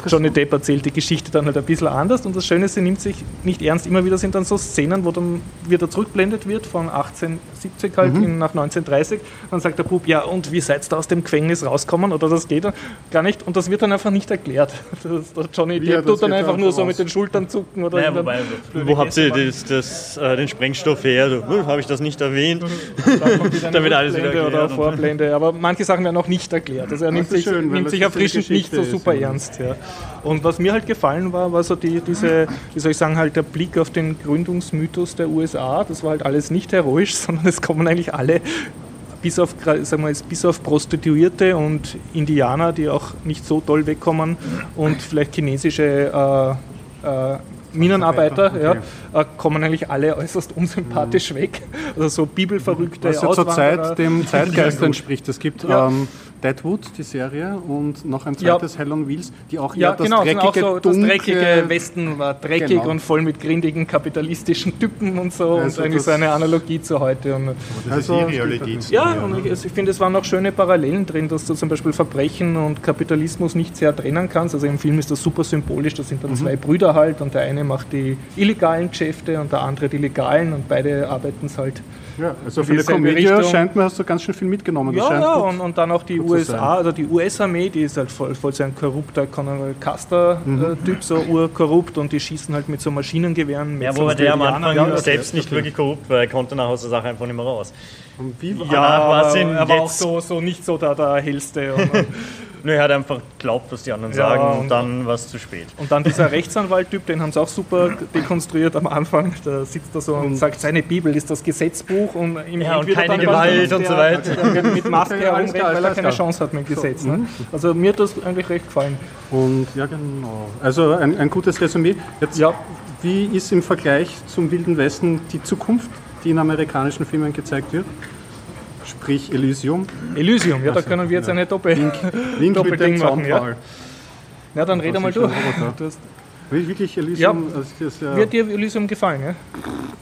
Johnny Depp erzählt die Geschichte dann halt ein bisschen anders und das Schöne ist, sie nimmt sich nicht ernst. Immer wieder sind dann so Szenen, wo dann wieder zurückblendet wird von 1870 halt in, nach 1930. Dann sagt der Bub, ja und wie wie seid ihr da aus dem Gefängnis rauskommen oder das geht gar nicht und das wird dann einfach nicht erklärt. Das, der Johnny Depp das tut dann einfach nur so mit den Schultern zucken oder Naja, wobei, blöde wo habt ihr das, das, äh, den Sprengstoff her? So, "Hm, Habe ich das nicht erwähnt? Damit alles wieder oder erklärt und- Vorblende, aber manche Sachen werden auch nicht erklärt. Also er nimmt sich, schön, nimmt sich erfrischend nicht so super ist, ja. ernst. Ja. Und was mir halt gefallen war, war so die, diese, wie soll ich sagen, halt der Blick auf den Gründungsmythos der USA. Das war halt alles nicht heroisch, sondern es kommen eigentlich alle bis auf, sagen wir jetzt, bis auf Prostituierte und Indianer, die auch nicht so toll wegkommen und vielleicht chinesische äh, äh, Minenarbeiter, Okay. ja, äh, kommen eigentlich alle äußerst unsympathisch weg. Also so bibelverrückte Was ja Auswanderer. zurzeit dem Zeitgeist entspricht. Es gibt Ja. ähm, Deadwood, die Serie, und noch ein Ja. zweites Hell on Wheels, die auch Ja, eher das genau, sind auch dreckige, so, das dunkle, dreckige Westen war dreckig Genau. und voll mit grindigen kapitalistischen Typen und so Also und eigentlich das- so eine Analogie zu heute. Und Das Also, ist die Realität. ja, und ich, also ich finde, es waren auch schöne Parallelen drin, dass du zum Beispiel Verbrechen und Kapitalismus nicht sehr trennen kannst. Also im Film ist das super symbolisch, da Mhm. sind dann zwei Brüder halt und der eine macht die illegalen Geschäfte und der andere die legalen und beide arbeiten es halt. Ja, also für eine Komödie scheint mir, hast du ganz schön viel mitgenommen. Das Ja, ja, und, und dann auch die USA, also die US-Armee, die ist halt voll, voll so ein korrupter Colonel Custer-Typ, Mhm. so urkorrupt und die schießen halt mit so Maschinengewehren. Mit Ja, wobei der am Anfang Indianern. selbst nicht wirklich korrupt war. Er konnte nach aus der Sache einfach nicht mehr raus. Und wie war- Ja, aber er war auch so, so nicht so der, der hellste. Und, Nö, er hat einfach geglaubt, was die anderen Ja, sagen und, und- dann war es zu spät. und dann dieser Rechtsanwalt-Typ, den haben sie auch super dekonstruiert am Anfang. Da sitzt er so und sagt, seine Bibel ist das Gesetzbuch und ihm Ja, und keine dann Gewalt der- und so weiter. mit Maske herumrennt, weil er keine. Chance hat mit dem Gesetz. Ne? Also mir hat das eigentlich recht gefallen. Und ja, genau. Also ein, ein gutes Resümee. Jetzt, Ja. Wie ist im Vergleich zum Wilden Westen die Zukunft, die in amerikanischen Filmen gezeigt wird? Sprich Elysium. Elysium, ja, da können wir jetzt eine Doppel Link mit Doppelding machen. Ja. Ja, dann rede mal. Du hast, Will Wirklich Elysium? Also das ist ja, Wird dir Elysium gefallen, ja?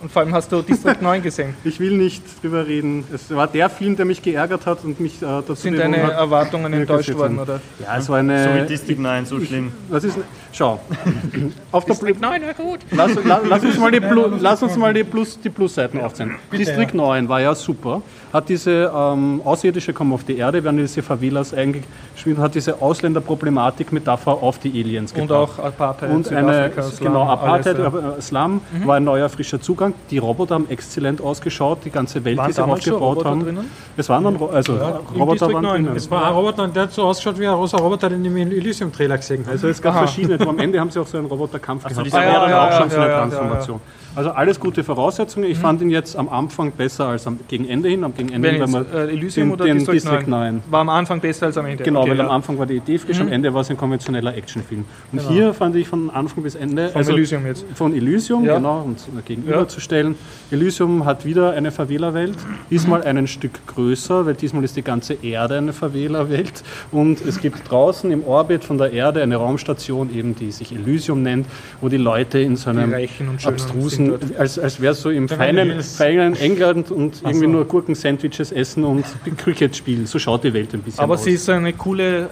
Und vor allem hast du District 9 gesehen. ich will nicht drüber reden. Es war der Film, der mich geärgert hat und mich äh, dazu Sind deine hat. Erwartungen enttäuscht worden, oder? Ja, es war So wie eine. District 9, so schlimm. was ist, schau. Auf der District 9 war gut. Lass, la- lass uns mal, die, Plu- lass uns mal die, Plus, die Plusseiten aufzählen. District 9 war ja super. Hat diese ähm, Außerirdische kommen auf die Erde, werden diese Favelas eingeschmieden, hat diese Ausländerproblematik-Metapher auf die Aliens Und gebracht. auch Apartheid, Und eine, Slum, genau, Apartheid, alles, ja. Mhm. aber Slum war ein neuer frischer Zugang. Die Roboter haben exzellent ausgeschaut, die ganze Welt, Waren die sie aufgebaut haben. drinnen? Es waren dann also im Roboter waren 9. drinnen. Es war ein Roboter und der hat so ausgeschaut wie ein rosa Roboter, den ich im Elysium-Trailer gesehen habe. Also es gab verschiedene. Am Ende haben sie auch so einen Roboterkampf gehabt. diese Das war dann ja, auch ja, schon so eine ja, ja, Transformation. Also alles gute Voraussetzungen. Ich fand ihn jetzt am Anfang besser als am, gegen Ende hin. Am gegen Ende Wenn hin, weil man äh, Elysium den, oder den District, District 9? 9. War am Anfang besser als am Ende. Genau, Okay, weil ja. Mhm. am Anfang war die Idee frisch, am Ende war es ein konventioneller Actionfilm. Und hier fand ich von Anfang bis Ende. Von Elysium jetzt. Von Elysium, Ja. genau, und gegenüberzustellen. Elysium hat wieder eine Favela-Welt, diesmal ein Stück größer, weil diesmal ist die ganze Erde eine Favela-Welt. Und es gibt draußen im Orbit von der Erde eine Raumstation, eben die sich Elysium nennt, wo die Leute in so einem abstrusen, dort. als, als wäre es so im feinen, feinen England und irgendwie nur Gurken-Sandwiches essen und Cricket spielen. So schaut die Welt ein bisschen Aber aus. sie ist so eine coole,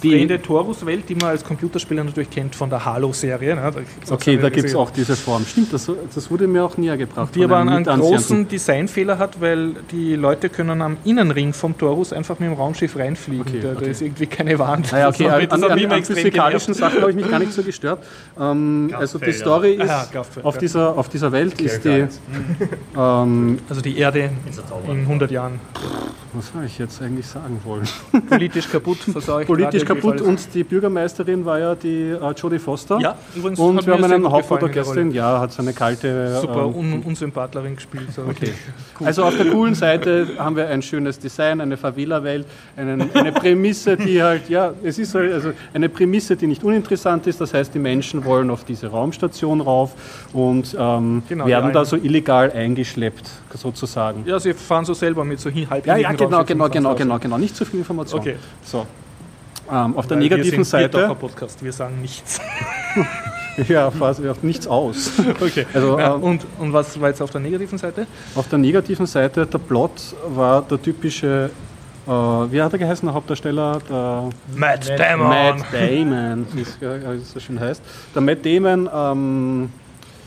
fremde Torus-Welt, die man als Computerspieler natürlich kennt von der Halo-Serie. Ne? Da so Okay, da gibt es auch diese Form. Stimmt, das, das wurde mir auch näher gebracht. Die aber einen großen Designfehler hat, weil die Leute können am Innenring vom Torus einfach mit dem Raumschiff reinfliegen. Okay, da, da okay. ist irgendwie keine Wand. Naja, okay, das an, an, an, an physikalischen. Sachen habe ich mich gar nicht so gestört. Ähm, also die Story ist, Ah, Gaffel, auf, dieser, auf dieser Welt ist die, ähm, Also die Erde in 100 Jahren was soll ich jetzt eigentlich sagen wollen? politisch kaputt, verseucht. Politisch kaputt und die Bürgermeisterin war ja die äh, Jodie Foster. Ja, übrigens Und hat wir haben einen Hauptprotagonistin, ja, hat so eine kalte... Super ähm, un Unsympathlerin gespielt. So. Okay. Also auf der coolen Seite haben wir ein schönes Design, eine Favela-Welt, eine Prämisse, die halt, ja, es ist halt also eine Prämisse, die nicht uninteressant ist. Das heißt, die Menschen wollen auf diese Raumstation rauf und ähm, Genau, werden da so illegal eingeschleppt, sozusagen. Ja, sie fahren so selber mit so halb Ja, ja, genau, genau, genau, sie genau, genau. Nicht zu viel Information. Okay. So. Ähm, auf der Weil negativen wir sind Seite, Biertaucher-Podcast, wir sagen nichts. ja, fast, ja, nichts aus. Okay. Also, ja, ähm, und, und was war jetzt auf der negativen Seite? Auf der negativen Seite, der Plot war der typische, äh, wie hat er geheißen, der Hauptdarsteller? Der Matt Matt Damon, wie es so schön heißt. Der Matt Damon ähm,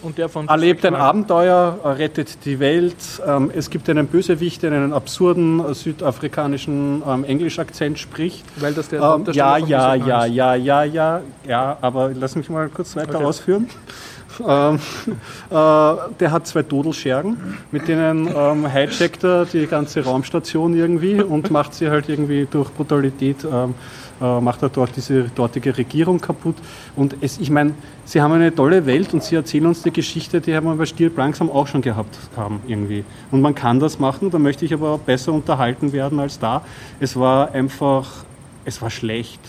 Und der von erlebt ein Abenteuer, rettet die Welt. Ähm, es gibt einen Bösewicht, der einen absurden äh, südafrikanischen ähm, Englischakzent spricht. Weil das der Ähm, ja, ja, ja, ja, ja, ja, ja, aber lass mich mal kurz weiter ausführen. Ähm, äh, der hat zwei Dodelschergen, mit denen ähm, hijackt er die ganze Raumstation irgendwie und macht sie halt irgendwie durch Brutalität, ähm, äh, macht er dort diese dortige Regierung kaputt. Und es, ich meine, sie haben eine tolle Welt und sie erzählen uns die Geschichte, die haben wir bei Stirb langsam auch schon gehabt haben irgendwie. Und man kann das machen, da möchte ich aber besser unterhalten werden als da. Es war einfach, es war schlecht.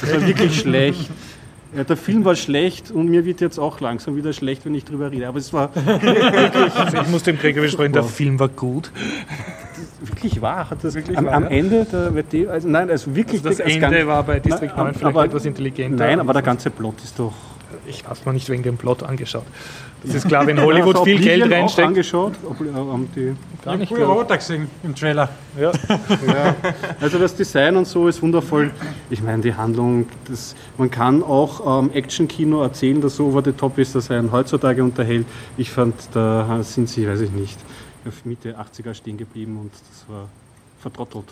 Es war wirklich schlecht. Ja, der Film war schlecht und mir wird jetzt auch langsam wieder schlecht, wenn ich drüber rede. Aber es war Also ich muss dem Gregor widersprechen, der Film war gut. wirklich wahr. Hat das Wirklich am, wahr, am ja? Ende der WT, also nein, also wirklich Also das Ende ganz- war bei District Nein, 9 vielleicht aber- etwas intelligenter. Nein, aber der ganze Plot ist doch. ich habe mir nicht wegen dem Plot angeschaut. Das ist klar, wenn Hollywood Hast du viel Geld Oblivion auch reinsteckt. angeschaut. Ob, äh, um die, Gar nicht, glaub Roter gesehen im Trailer. ich. ja. also das Design und so ist wundervoll. Ich meine, die Handlung, das, man kann auch ähm, Action-Kino erzählen, das so over the top ist, dass einen heutzutage unterhält. Ich fand, da sind sie, weiß ich nicht, auf Mitte 80er stehen geblieben und das war vertrottelt.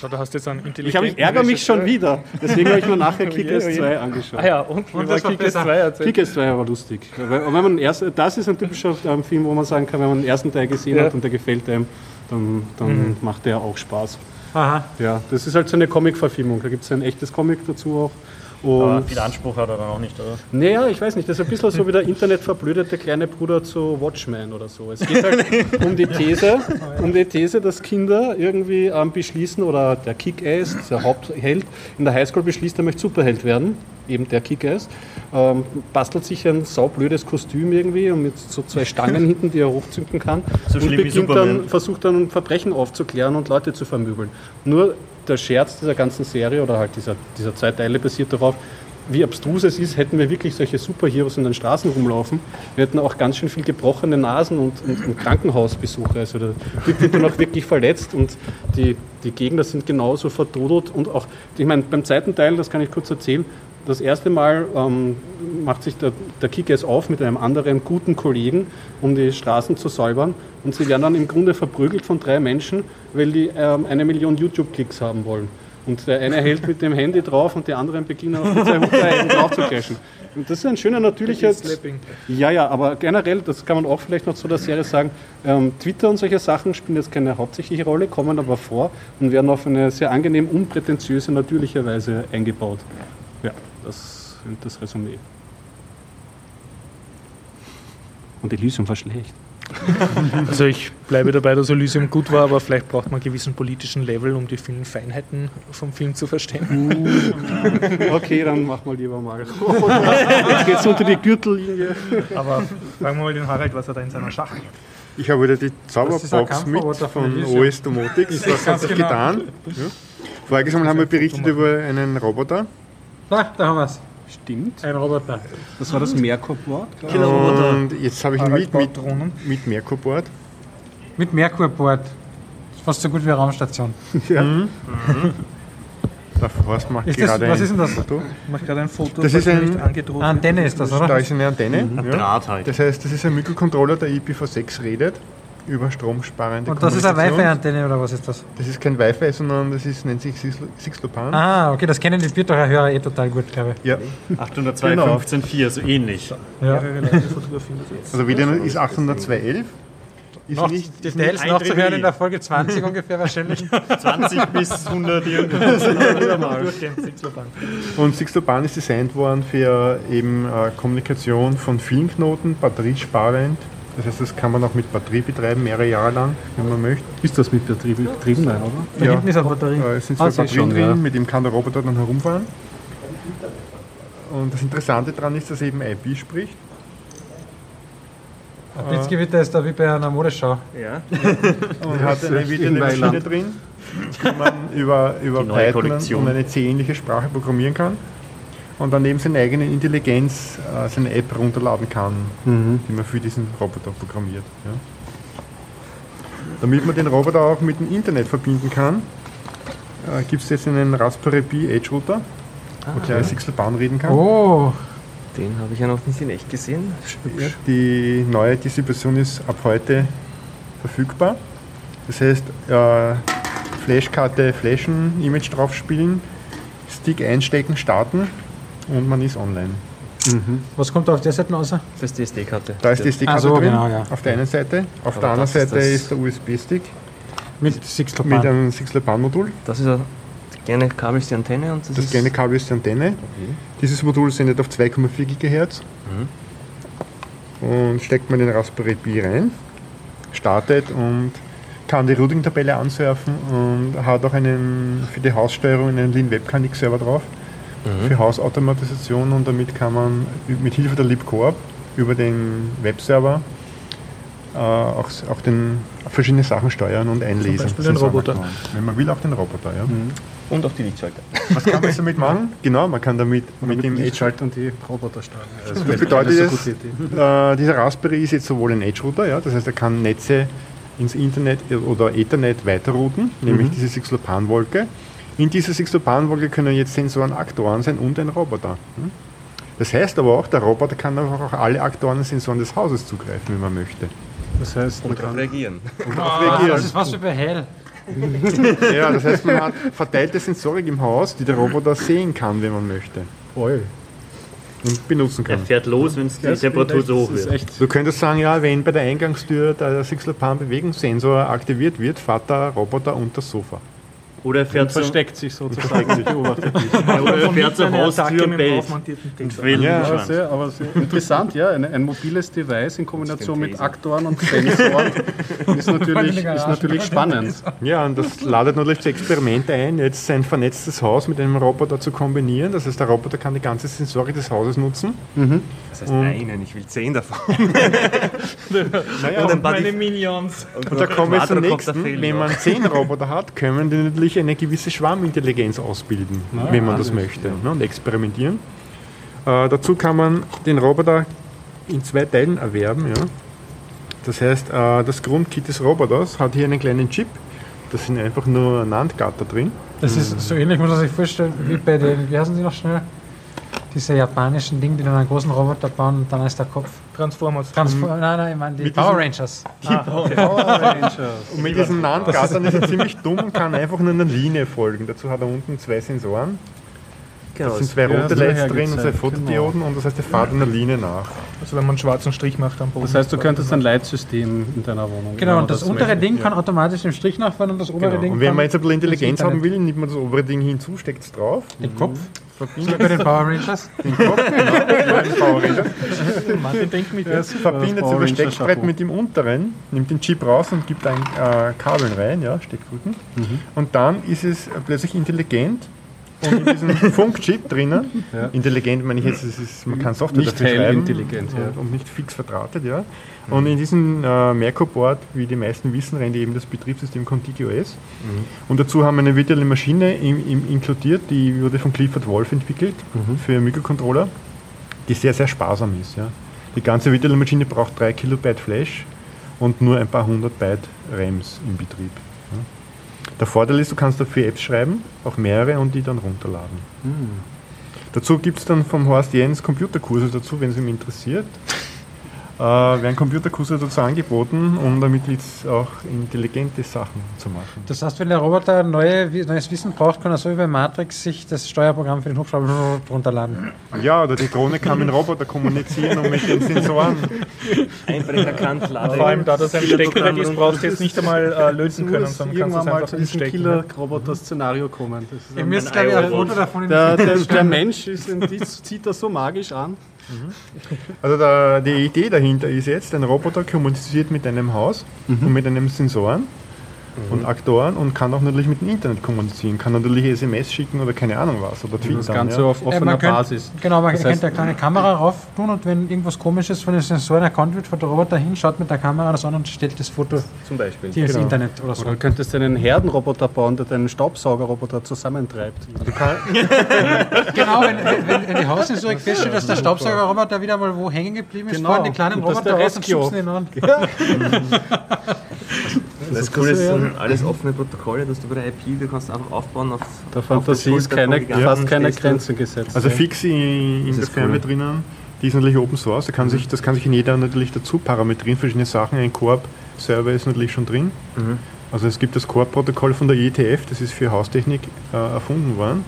Schau, da hast du jetzt einen Ich, intelligenten hab, ich ärgere mich schon wieder. Deswegen habe ich mir nachher Oje, Kick-Ass oje. 2 angeschaut. Ah ja, und, Und das das war Kick-Ass besser. 2 erzählt. Kick-Ass 2 war lustig. Wenn man erst, das ist ein typischer ähm, Film, wo man sagen kann, wenn man den ersten Teil gesehen Ja. hat und der gefällt einem, dann, dann macht der auch Spaß. Aha. Ja, das ist halt so eine Comic-Verfilmung. Da gibt es ein echtes Comic dazu auch. Aber Und viel Anspruch hat er dann auch nicht, oder? naja, ich weiß nicht, das ist ein bisschen so wie der internetverblödete kleine Bruder zu Watchmen oder so. Es geht halt um die These, um die These, dass Kinder irgendwie ähm, beschließen, oder der Kick-Ass, der Hauptheld, in der Highschool beschließt, er möchte Superheld werden, eben der Kick-Ass, ähm, bastelt sich ein saublödes Kostüm irgendwie und mit so zwei Stangen hinten, die er hochzünden kann So und beginnt dann, versucht dann Verbrechen aufzuklären und Leute zu vermöbeln. Nur der Scherz dieser ganzen Serie oder halt dieser, dieser zwei Teile basiert darauf, wie abstrus es ist, hätten wir wirklich solche Superheroes in den Straßen rumlaufen. Wir hätten auch ganz schön viel gebrochene Nasen und, und, und Krankenhausbesuche. Also der Typ wird dann auch wirklich verletzt und die, die Gegner sind genauso verdodelt. Und auch, ich meine, beim zweiten Teil, das kann ich kurz erzählen, das erste Mal ähm, macht sich der, der Kick-Ass auf mit einem anderen guten Kollegen, um die Straßen zu säubern. Und sie werden dann im Grunde verprügelt von drei Menschen, weil die ähm, eine Million YouTube-Klicks haben wollen. Und der eine hält mit dem Handy drauf und die anderen beginnen auf die zwei Huckereien drauf zu cashen. Und das ist ein schöner, natürlicher... Ja, ja, aber generell, das kann man auch vielleicht noch zu der Serie sagen, ähm, Twitter und solche Sachen spielen jetzt keine hauptsächliche Rolle, kommen aber vor und werden auf eine sehr angenehm unprätentiöse, natürliche Weise eingebaut. Ja, das ist das Resümee. Und Elysium war schlecht. Also ich bleibe dabei, dass Elysium gut war, aber vielleicht braucht man einen gewissen politischen Level, um die vielen Feinheiten vom Film zu verstehen. Okay, dann mach mal lieber mal. Jetzt geht's unter die Gürtellinie. Aber fragen wir mal den Harald, was er da in seiner Schachtel hat. Ich habe wieder die Zauberbox mit von. OS Domotics. Was hat ganz sich genau. getan? Ja. Voriges Mal haben wir berichtet über einen Roboter. Da, da haben wir es. Stimmt. Ein Roboter. Das war das Merkur-Board. Und jetzt habe ich ihn Harald mit, mit, mit Merkur-Board. Mit Merkurbord. Fast so gut wie eine Raumstation. Der Horst macht Ist das, gerade was ein ist denn das? Foto. Ich mache gerade ein Foto, Das was ist ein- nicht angedroht Eine Antenne ist das, Da oder? ist eine Antenne. Ja. Draht halt. Das heißt, das ist ein Mikrocontroller, der IPv6 redet über stromsparende Und das ist eine. Wi-Fi-Antenne oder was ist das? Das ist kein Wi-Fi, sondern das ist, nennt sich Six- Sixlopan. Ah, okay, das kennen die Bierdacher Hörer eh total gut, glaube Ja, 802.15.4, so ähnlich. ich. Ja. Also WLAN ist 802.11. Ist Noch nicht, Details ein nachzuhören Drittel. in der Folge 20 ungefähr wahrscheinlich. 20 bis 100 irgendwas. Und Sixlopan ist designt worden für eben äh, Kommunikation von vielen Knoten, batteriesparend. Das heißt, das kann man auch mit Batterie betreiben, mehrere Jahre lang, wenn man möchte. Ist das mit Betrieb betrieben? Nein, oder? Da hinten ist eine Batterie. Äh, es sind Ah, zwei sehe Batterien schon, drin, ja. mit dem kann der Roboter dann herumfahren. Und das Interessante daran ist, dass er eben IP spricht. Ein Blitzgewitter ist da wie bei einer Modeschau. Ja. Und hat eine in virtuelle Maschine Mailand. drin, die man über, über Python Kollektion. und eine C-ähnliche Sprache programmieren kann. Und dann neben seiner eigenen Intelligenz äh, seine App runterladen kann, die man für diesen Roboter programmiert. Ja. Damit man den Roboter auch mit dem Internet verbinden kann, äh, gibt es jetzt einen Raspberry Pi Edge Router, wo gleich Sixelbahn reden kann. Oh, Den habe ich ja noch nicht in echt gesehen. Ja, die neue Distribution ist ab heute verfügbar. Das heißt, äh, Flashkarte flashen, Image drauf spielen, Stick einstecken, starten und man ist online. Was kommt da auf der Seite raus? Das ist die SD-Karte. Da ist die SD-Karte so, drin, genau, ja. auf der einen Seite. Auf Aber der anderen ist Seite das- ist der USB-Stick Mit mit Sixlopan. einem 6-Lepan-Modul. Das ist ein kleine Kabel ist die Antenne und das, Das ist kleine Kabel ist die Antenne. Dieses Modul sendet auf 2,4 GHz. Und steckt man den Raspberry Pi rein, startet und kann die Routing-Tabelle ansurfen und hat auch einen für die Haussteuerung einen Lean Webcanic Server drauf für Hausautomatisation und damit kann man mit Hilfe der LibCoop über den Webserver äh, auch, auch den, verschiedene Sachen steuern und einlesen. Beispiel den Roboter. Wenn man will, auch den Roboter. Ja. und auch die Lichtschalter. Was kann man jetzt damit machen? Genau, man kann damit mit dem Edge Lichtschalter und die Roboter starten. Das Das bedeutet jetzt, äh, dieser Raspberry ist jetzt sowohl ein Edge-Router, ja, das heißt, er kann Netze ins Internet oder Ethernet weiterrouten, nämlich diese Sixlopan-Wolke. In dieser Sixlopan-Wolke können jetzt Sensoren, Aktoren sein und ein Roboter. hm? Das heißt aber auch, der Roboter kann einfach auch alle Aktoren und Sensoren des Hauses zugreifen, wenn man möchte. Das heißt, man Und darauf kann reagieren. Ah, das ist was wie bei Hell. Ja, das heißt, man hat verteilte Sensorik im Haus, die der Roboter sehen kann, wenn man möchte. Und benutzen Er kann. fährt los, wenn die Temperatur so hoch wird. Du könntest sagen, ja, wenn bei der Eingangstür der Sixlopan-Bewegungssensor aktiviert wird, fährt der Roboter unter das Sofa. Oder er fährt, zum, versteckt sich sozusagen, beobachtet dich. oder er fährt zur Haustür und bellt. Und Ja, sehr, aber sehr interessant, ja. Ein, ein mobiles Device in Kombination mit Aktoren und Sensoren ist natürlich, ist natürlich spannend. Ja, und das ladet natürlich zu Experimente ein, jetzt ein vernetztes Haus mit einem Roboter zu kombinieren. Das heißt, der Roboter kann die ganze Sensorik des Hauses nutzen. Das heißt einen, ich will zehn davon. Naja, und paar Meine Minions. Und da kommen wir zum nächsten. Wenn man zehn Roboter hat, können die natürlich eine gewisse Schwarmintelligenz ausbilden, wenn man das möchte ne, und experimentieren. Äh, dazu kann man den Roboter in zwei Teilen erwerben. Ja. Das heißt, äh, das Grundkit des Roboters hat hier einen kleinen Chip. Da sind einfach nur NAND-Gatter drin. Das ist so ähnlich, muss man sich vorstellen, wie bei den, wie heißen die noch schnell? Diese japanischen Dinge, die dann einen großen Roboter bauen und dann ist der Kopf. Transformers. Transform nein, nein, ich meine die Mit Power diesem- Rangers. Und mit diesen NAND-Gattern ist er ziemlich dumm und kann einfach nur einer Linie folgen. Dazu hat er unten zwei Sensoren. Genau, Da sind zwei ja, rote das Lights drin und zwei Fotodioden und das heißt, er fährt einer Linie nach. Also wenn man einen schwarzen Strich macht am Boden. Das heißt, du könntest ein Leitsystem in deiner Wohnung. Genau, und man das, untere. Ding kann automatisch den Strich nachfahren und das obere Genau. Ding Und wenn man jetzt ein bisschen Intelligenz haben will, nimmt man das obere Ding hinzu, steckt es drauf, den Kopf. Verbindet Bei den Power Rangers. den Kopf, den Power Ranger, Martin denkt mit jetzt. verbindet Ranger Steckbrett mit dem unteren, nimmt den Chip raus und gibt ein äh, Kabel rein, ja, Steckbrücken. Und dann ist es plötzlich intelligent und in diesem Funkchip drinnen, Ja. intelligent meine ich jetzt, ist, man kann Software Nicht dafür schreiben heilintelligent, ja. und nicht fix verdrahtet, ja. Und in diesem äh, Merco-Board, wie die meisten wissen, rennt eben das Betriebssystem ContiGOS. Und dazu haben wir eine virtuelle Maschine im, im inkludiert, die wurde von Clifford Wolf entwickelt für Mikrocontroller, die sehr, sehr sparsam ist. Ja. Die ganze virtuelle Maschine braucht 3 Kilobyte Flash und nur ein paar hundert Byte RAMs im Betrieb. Der Vorteil ist, du kannst dafür Apps schreiben, auch mehrere, und die dann runterladen. Dazu gibt es dann vom Horst Jens Computerkurse dazu, wenn es ihm interessiert. Äh, werden Computerkurse dazu angeboten, um damit jetzt auch intelligente Sachen zu machen. Das heißt, wenn der Roboter neue, neues Wissen braucht, kann er so wie bei Matrix sich das Steuerprogramm für den Hubschrauber runterladen. Ja, oder die Drohne kann mit dem Roboter kommunizieren und mit den Sensoren. Einbrecherkant, Lade. Vor allem da das ein Steckbrett ist, brauchst du jetzt nicht einmal äh, lösen können, sondern kannst irgendwann es mal einfach zu diesem. Killer-Roboter-Szenario kommen. Das ist Ihr ein- müsst, glaube ich, ein. Foto davon in der, der, der Mensch ist, zieht das so magisch an. Also der, die Idee dahinter ist jetzt, ein Roboter kommuniziert mit einem Haus und mit einem Sensoren und Aktoren und kann auch natürlich mit dem Internet kommunizieren, kann natürlich SMS schicken oder keine Ahnung was oder Das twittern. Ganze ja. auf Äh, offener man könnt- Basis. Genau, man Das könnte eine kleine Kamera rauf tun und wenn irgendwas komisches von den Sensoren erkannt wird, fährt der Roboter hin, schaut mit der Kamera das an und stellt das Foto Zum Beispiel. hier ins Genau. Internet oder so. Oder du könntest einen Herdenroboter bauen, der deinen Staubsaugerroboter zusammentreibt. Genau, wenn, wenn, wenn die Haussensorik feststellt, dass der Staubsaugerroboter wieder mal wo hängen geblieben ist, Genau. fahren die kleinen das ist Roboter raus und schubsen ihn an. Das ist Coole ist, so, ja. Sind alles offene Protokolle, dass du bei der IP, du kannst einfach aufbauen auf Der auf Fantasie ist keine, von Giganten fast keine. Grenzen gesetzt. Also fix in, der ist Firma cool. drinnen, die ist natürlich Open Source, da kann sich, das kann sich in jeder natürlich dazu parametrieren, verschiedene Sachen. Ein Coop-Server ist natürlich schon drin. Mhm. Also es gibt das Coop-Protokoll von der IETF, das ist für Haustechnik äh, erfunden worden.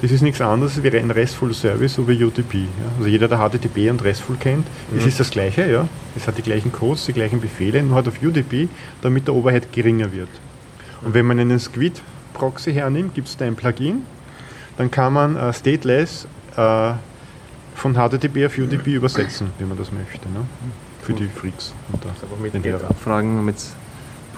Das ist nichts anderes wie ein RESTful Service, wie UDP. Ja. Also jeder, der HTTP und RESTful kennt, es ist das gleiche, ja. Es hat die gleichen Codes, die gleichen Befehle, nur hat auf UDP, damit der Overhead geringer wird. Und wenn man einen Squid-Proxy hernimmt, gibt es da ein Plugin, dann kann man äh, stateless äh, von HTTP auf UDP übersetzen, wenn man das möchte. Ne? Für die Freaks. unter Aber mit den abfragen, mit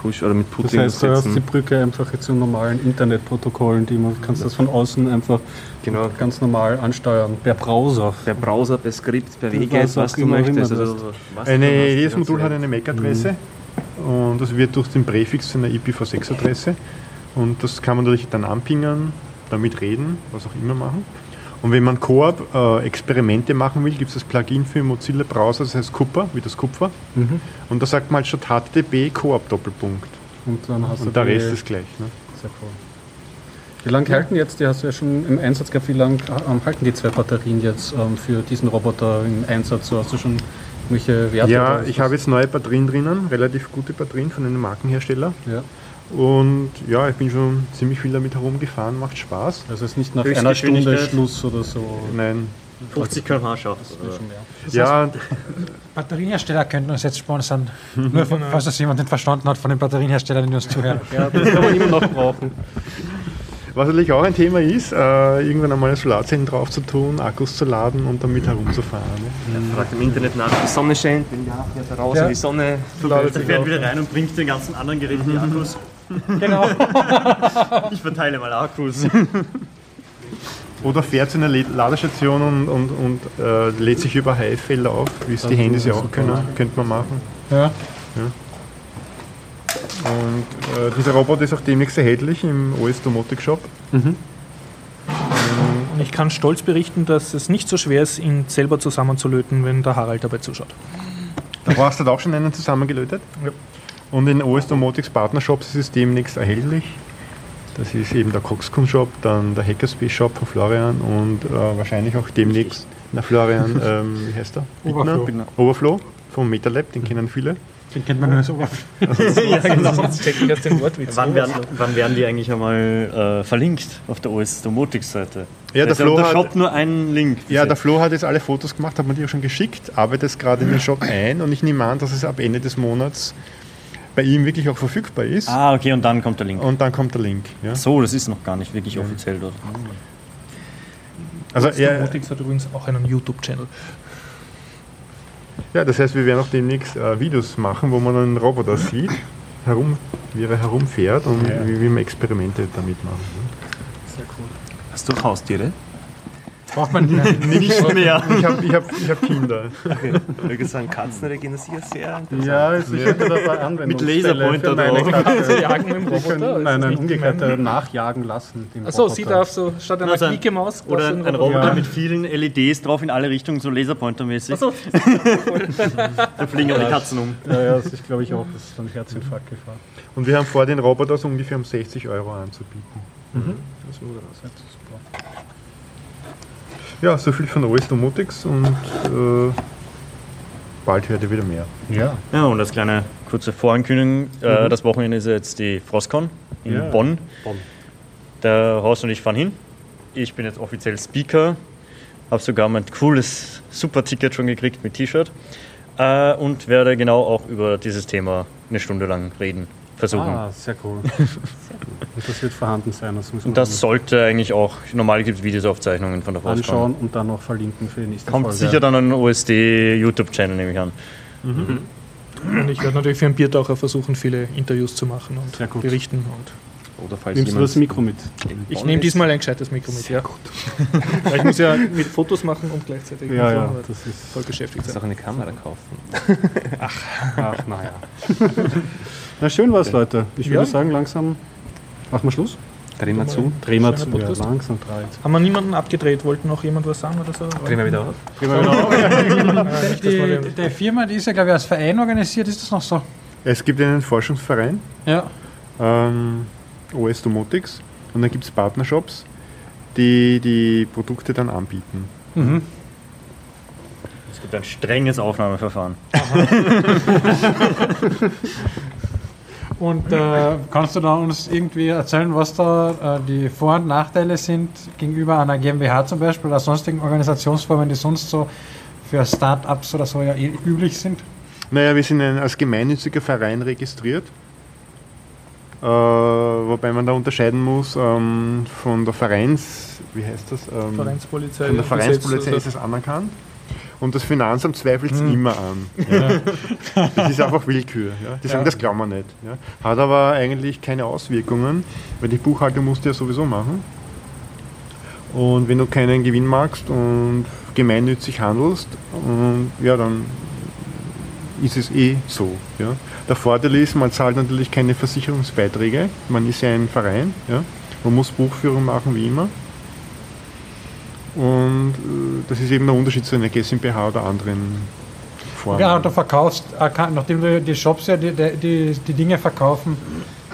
Push oder mit Das Putin heißt, du hast die. Brücke einfach zu normalen Internetprotokollen, die man kannst das von außen einfach Genau. ganz normal ansteuern, per Browser. Per Browser, per Skript, per Was WGET, was du möchtest. Also, was du hast, jedes Modul hat eine MAC-Adresse und das wird durch den Präfix zu einer IPv6-Adresse und das kann man natürlich dann anpingen, damit reden, was auch immer machen. Und wenn man Coop äh, Experimente machen will, gibt es das Plugin für Mozilla Browser, das heißt Kupfer, wie das Kupfer. Und da sagt man halt statt HTTP Coop Doppelpunkt. Und dann hast Und du der Rest ist gleich. Ne? Sehr cool. Wie lange halten jetzt, die hast du ja schon im Einsatz gehabt, wie lange ähm, halten die zwei Batterien jetzt ähm, für diesen Roboter im Einsatz? So, hast du schon irgendwelche Werte? Ja, ich habe jetzt neue Batterien drinnen, relativ gute Batterien von einem Markenhersteller. Ja. Und ja, ich bin schon ziemlich viel damit herumgefahren, macht Spaß. Also es ist nicht nach einer Stunde? Schluss oder so. Nein. 50 km/h schafft. Ja, Batterienhersteller könnten uns jetzt sponsern. Nur von, falls das jemand nicht verstanden hat von den Batterienherstellern, die uns zuhören. Ja, das kann man immer noch brauchen. was natürlich auch ein Thema ist, äh, irgendwann einmal Solarzellen drauf zu tun, Akkus zu laden und damit herumzufahren. Ne? Er fragt im Internet nach, die Sonne scheint, wenn ja, fährt er raus Ja. und die Sonne Der fährt wieder rein und bringt den ganzen anderen Geräten die Akkus. Genau. Ich verteile mal Akkus. Oder fährt zu einer Le- Ladestation und, und, und äh, lädt sich über HF-Felder auf, wie es die Handys ja auch können, könnte man machen. Ja. Und äh, dieser Roboter ist auch demnächst erhältlich im OS Domotic Shop. Und ich kann stolz berichten, dass es nicht so schwer ist, ihn selber zusammenzulöten, wenn der Harald dabei zuschaut. Da hast du auch schon einen zusammengelötet. Ja. Und in OS Domotics Partnershops ist es demnächst erhältlich. Das ist eben der Coxcon Shop, dann der Hackerspace Shop von Florian und äh, wahrscheinlich auch demnächst, na Florian, ähm, wie heißt der? Overflow. Bittner? Overflow vom MetaLab, den kennen viele. Den kennt man nur als Oberfläche. ja, genau. Sonst checken erst den Wortwitz. Wann werden, wann werden die eigentlich einmal äh, verlinkt auf der OS Domotics Seite? Ja, der Also Flo der hat- Shop nur einen Link. Ja, der Flo hat jetzt alle Fotos gemacht, hat mir die auch schon geschickt, arbeitet es gerade in den Shop ein und ich nehme an, dass es ab Ende des Monats bei ihm wirklich auch verfügbar ist. Ah, okay, und dann kommt der Link. Und dann kommt der Link. Ja. So, das ist noch gar nicht wirklich offiziell dort. Also er, Domotics hat übrigens auch einen YouTube-Channel. ja, das heißt, wir werden auch demnächst äh, Videos machen, wo man einen Roboter sieht, herum, wie er herumfährt und wie, wie man Experimente damit macht. ne? Hast du Haustiere? Braucht man Nicht mehr. Ich habe ich hab, ich hab Kinder. Ich würde sagen, Katzen regenerieren sehr interessant. Ja, es ist schon dabei Anwendungsfälle Mit Laserpointer drauf. Katze. Jagen mit dem Roboter. können ist das einen nicht Umgekehrter gemein? nachjagen lassen. Achso, sie darf so statt einer Also ein- Mickey Maus Oder ein, ein Roboter Ja. mit vielen LEDs drauf in alle Richtungen, so Laserpointer-mäßig. Achso, Da fliegen die Katzen um. Ja, ja, das ist, glaube ich, auch das ist dann Herzinfarkt gefahr. Und wir haben vor, den Roboter so ungefähr um 60 Euro anzubieten. Ja, so viel von OS Domotics und äh, bald hört ihr wieder mehr. Ja. Ja, und das kleine kurze Vorankündigung, äh, das Wochenende ist jetzt die Frostcon in Ja. Bonn. Bonn. Der Horst und ich fahren hin. Ich bin jetzt offiziell Speaker, habe sogar mein cooles Super-Ticket schon gekriegt mit T-Shirt äh, und werde genau auch über dieses Thema eine Stunde lang reden, versuchen. Ah, sehr cool. Und das wird vorhanden sein. Das Und das sollte eigentlich auch, normal gibt es Videoaufzeichnungen von der Frostcon. anschauen und dann noch verlinken für die nächste Kommt Folge. sicher dann an den OSD-YouTube-Channel, nehme ich an. und ich werde natürlich für einen Biertaucher versuchen, viele Interviews zu machen und Sehr gut. berichten. Und Oder falls Nimmst du das Mikro mit? ich nehme diesmal ein gescheites Mikro mit. Ja. Weil ich muss ja mit Fotos machen und gleichzeitig Ja, ja, das ist. voll beschäftigt Du sein. auch eine Kamera kaufen. Ach, naja. Na, schön war's, Leute. Ich würde Ja. sagen, langsam machen wir Schluss. Drehen wir zu. Drehen wir zu. Ja, Podcast. langsam dreht. Haben wir niemanden abgedreht? Wollten noch jemand was sagen oder so? Drehen wir wieder auf. Ja, nicht, dass wir Die, den- die Firma, die ist ja, glaube ich, als Verein organisiert, ist das noch so? Es gibt einen Forschungsverein, Ja. ähm, OS Domotics, und dann gibt es Partnershops, die die Produkte dann anbieten. Mhm. Es gibt ein strenges Aufnahmeverfahren. Und äh, kannst du da uns irgendwie erzählen, was da äh, die Vor- und Nachteile sind gegenüber einer GmbH zum Beispiel oder sonstigen Organisationsformen, die sonst so für Start-ups oder so ja eh üblich sind? Naja, wir sind ein, als gemeinnütziger Verein registriert, äh, wobei man da unterscheiden muss ähm, von der Vereins... Wie heißt das? Ähm, Vereinspolizei. Von der Vereinspolizei ist es anerkannt. Und das Finanzamt zweifelt es immer an. Ja. Das ist einfach Willkür. Ja. Die sagen, das glauben wir nicht. Hat aber eigentlich keine Auswirkungen, weil die Buchhaltung musst du ja sowieso machen. Und wenn du keinen Gewinn machst und gemeinnützig handelst, und, ja, dann ist es eh so. Ja. Der Vorteil ist, man zahlt natürlich keine Versicherungsbeiträge. Man ist ja ein Verein. Ja. Man muss Buchführung machen wie immer. Und äh, das ist eben der Unterschied zu einer GmbH oder anderen Formen. Ja, und du verkaufst, äh, nachdem du die Shops ja die, die, die Dinge verkaufen,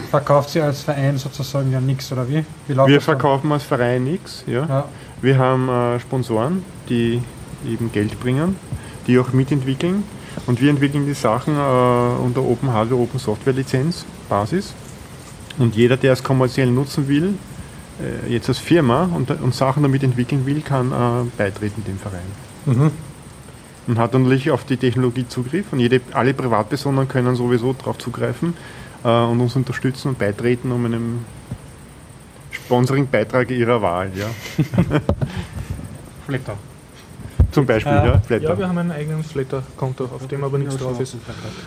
verkauft sie als Verein sozusagen ja nichts, oder wie? wie Wir dann? verkaufen als Verein nichts. Ja. Ja. Wir haben äh, Sponsoren, die eben Geld bringen, die auch mitentwickeln. Und wir entwickeln die Sachen äh, unter Open Hardware, Open Software Lizenz Basis. Und jeder, der es kommerziell nutzen will, jetzt als Firma und, und Sachen damit entwickeln will, kann äh, beitreten dem Verein. Mhm. Und hat natürlich auf die Technologie Zugriff. Und jede, alle Privatpersonen können sowieso darauf zugreifen äh, und uns unterstützen und beitreten, um einem Sponsoring-Beitrag ihrer Wahl. Ja. Flitter. Zum Beispiel, Ja. ja, Flatter. Ja, wir haben ein eigenes Flatter-Konto, auf dem aber nichts drauf ist.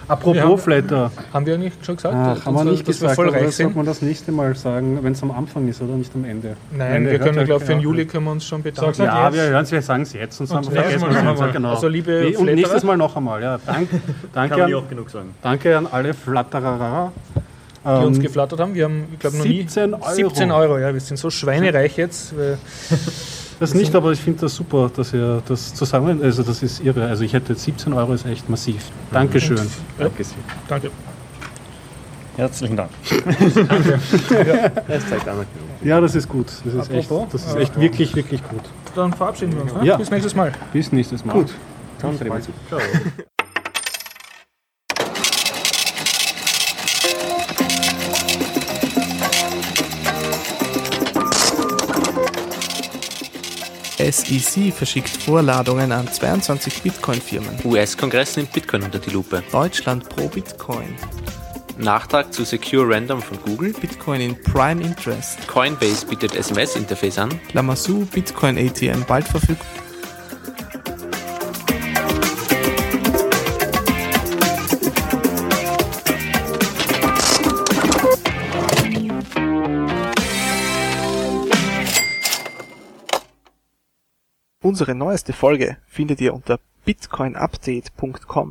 Apropos Wir haben- Flatter. Haben wir eigentlich schon gesagt, Ach, dass haben wir wir- nicht dass wir gesagt, voll aber reich das sollte man das nächste Mal sagen, wenn es am Anfang ist oder nicht am Ende. Nein, Ende wir können, ja glaube ich, für den. Juli können wir uns schon bedanken. Halt Ja, jetzt. wir hören es, wir sagen es jetzt und, vergessen nächstes wir Mal es noch nicht. einmal. Genau. Also, liebe Nee, und nächstes Mal noch einmal. Ja. Dank, Kann danke, man nie an, oft genug sagen. danke an alle Flatterer. die uns Ähm, geflattert haben. Wir haben, ich glaube, noch 17 nie Euro. 17 Euro. Ja, wir sind so schweinereich jetzt. Das nicht, aber ich finde das super, dass ihr das zusammen, also das ist irre. Also ich hätte 17 Euro ist echt massiv. Dankeschön. Danke sehr. danke. Herzlichen Dank. Ja, das ist gut. Das ist echt, das ist echt wirklich, wirklich gut. Dann verabschieden wir uns. Ne? Ja. Bis nächstes Mal. Bis nächstes Mal. Gut. Dann. Ciao. SEC verschickt Vorladungen an 22 Bitcoin-Firmen. US-Kongress nimmt Bitcoin unter die Lupe. Deutschland pro Bitcoin. Nachtrag zu Secure Random von Google. Bitcoin in Prime Interest. Coinbase bietet SMS-Interface an. Lamasu Bitcoin ATM bald verfügbar. Unsere neueste Folge findet ihr unter bitcoinupdate.com.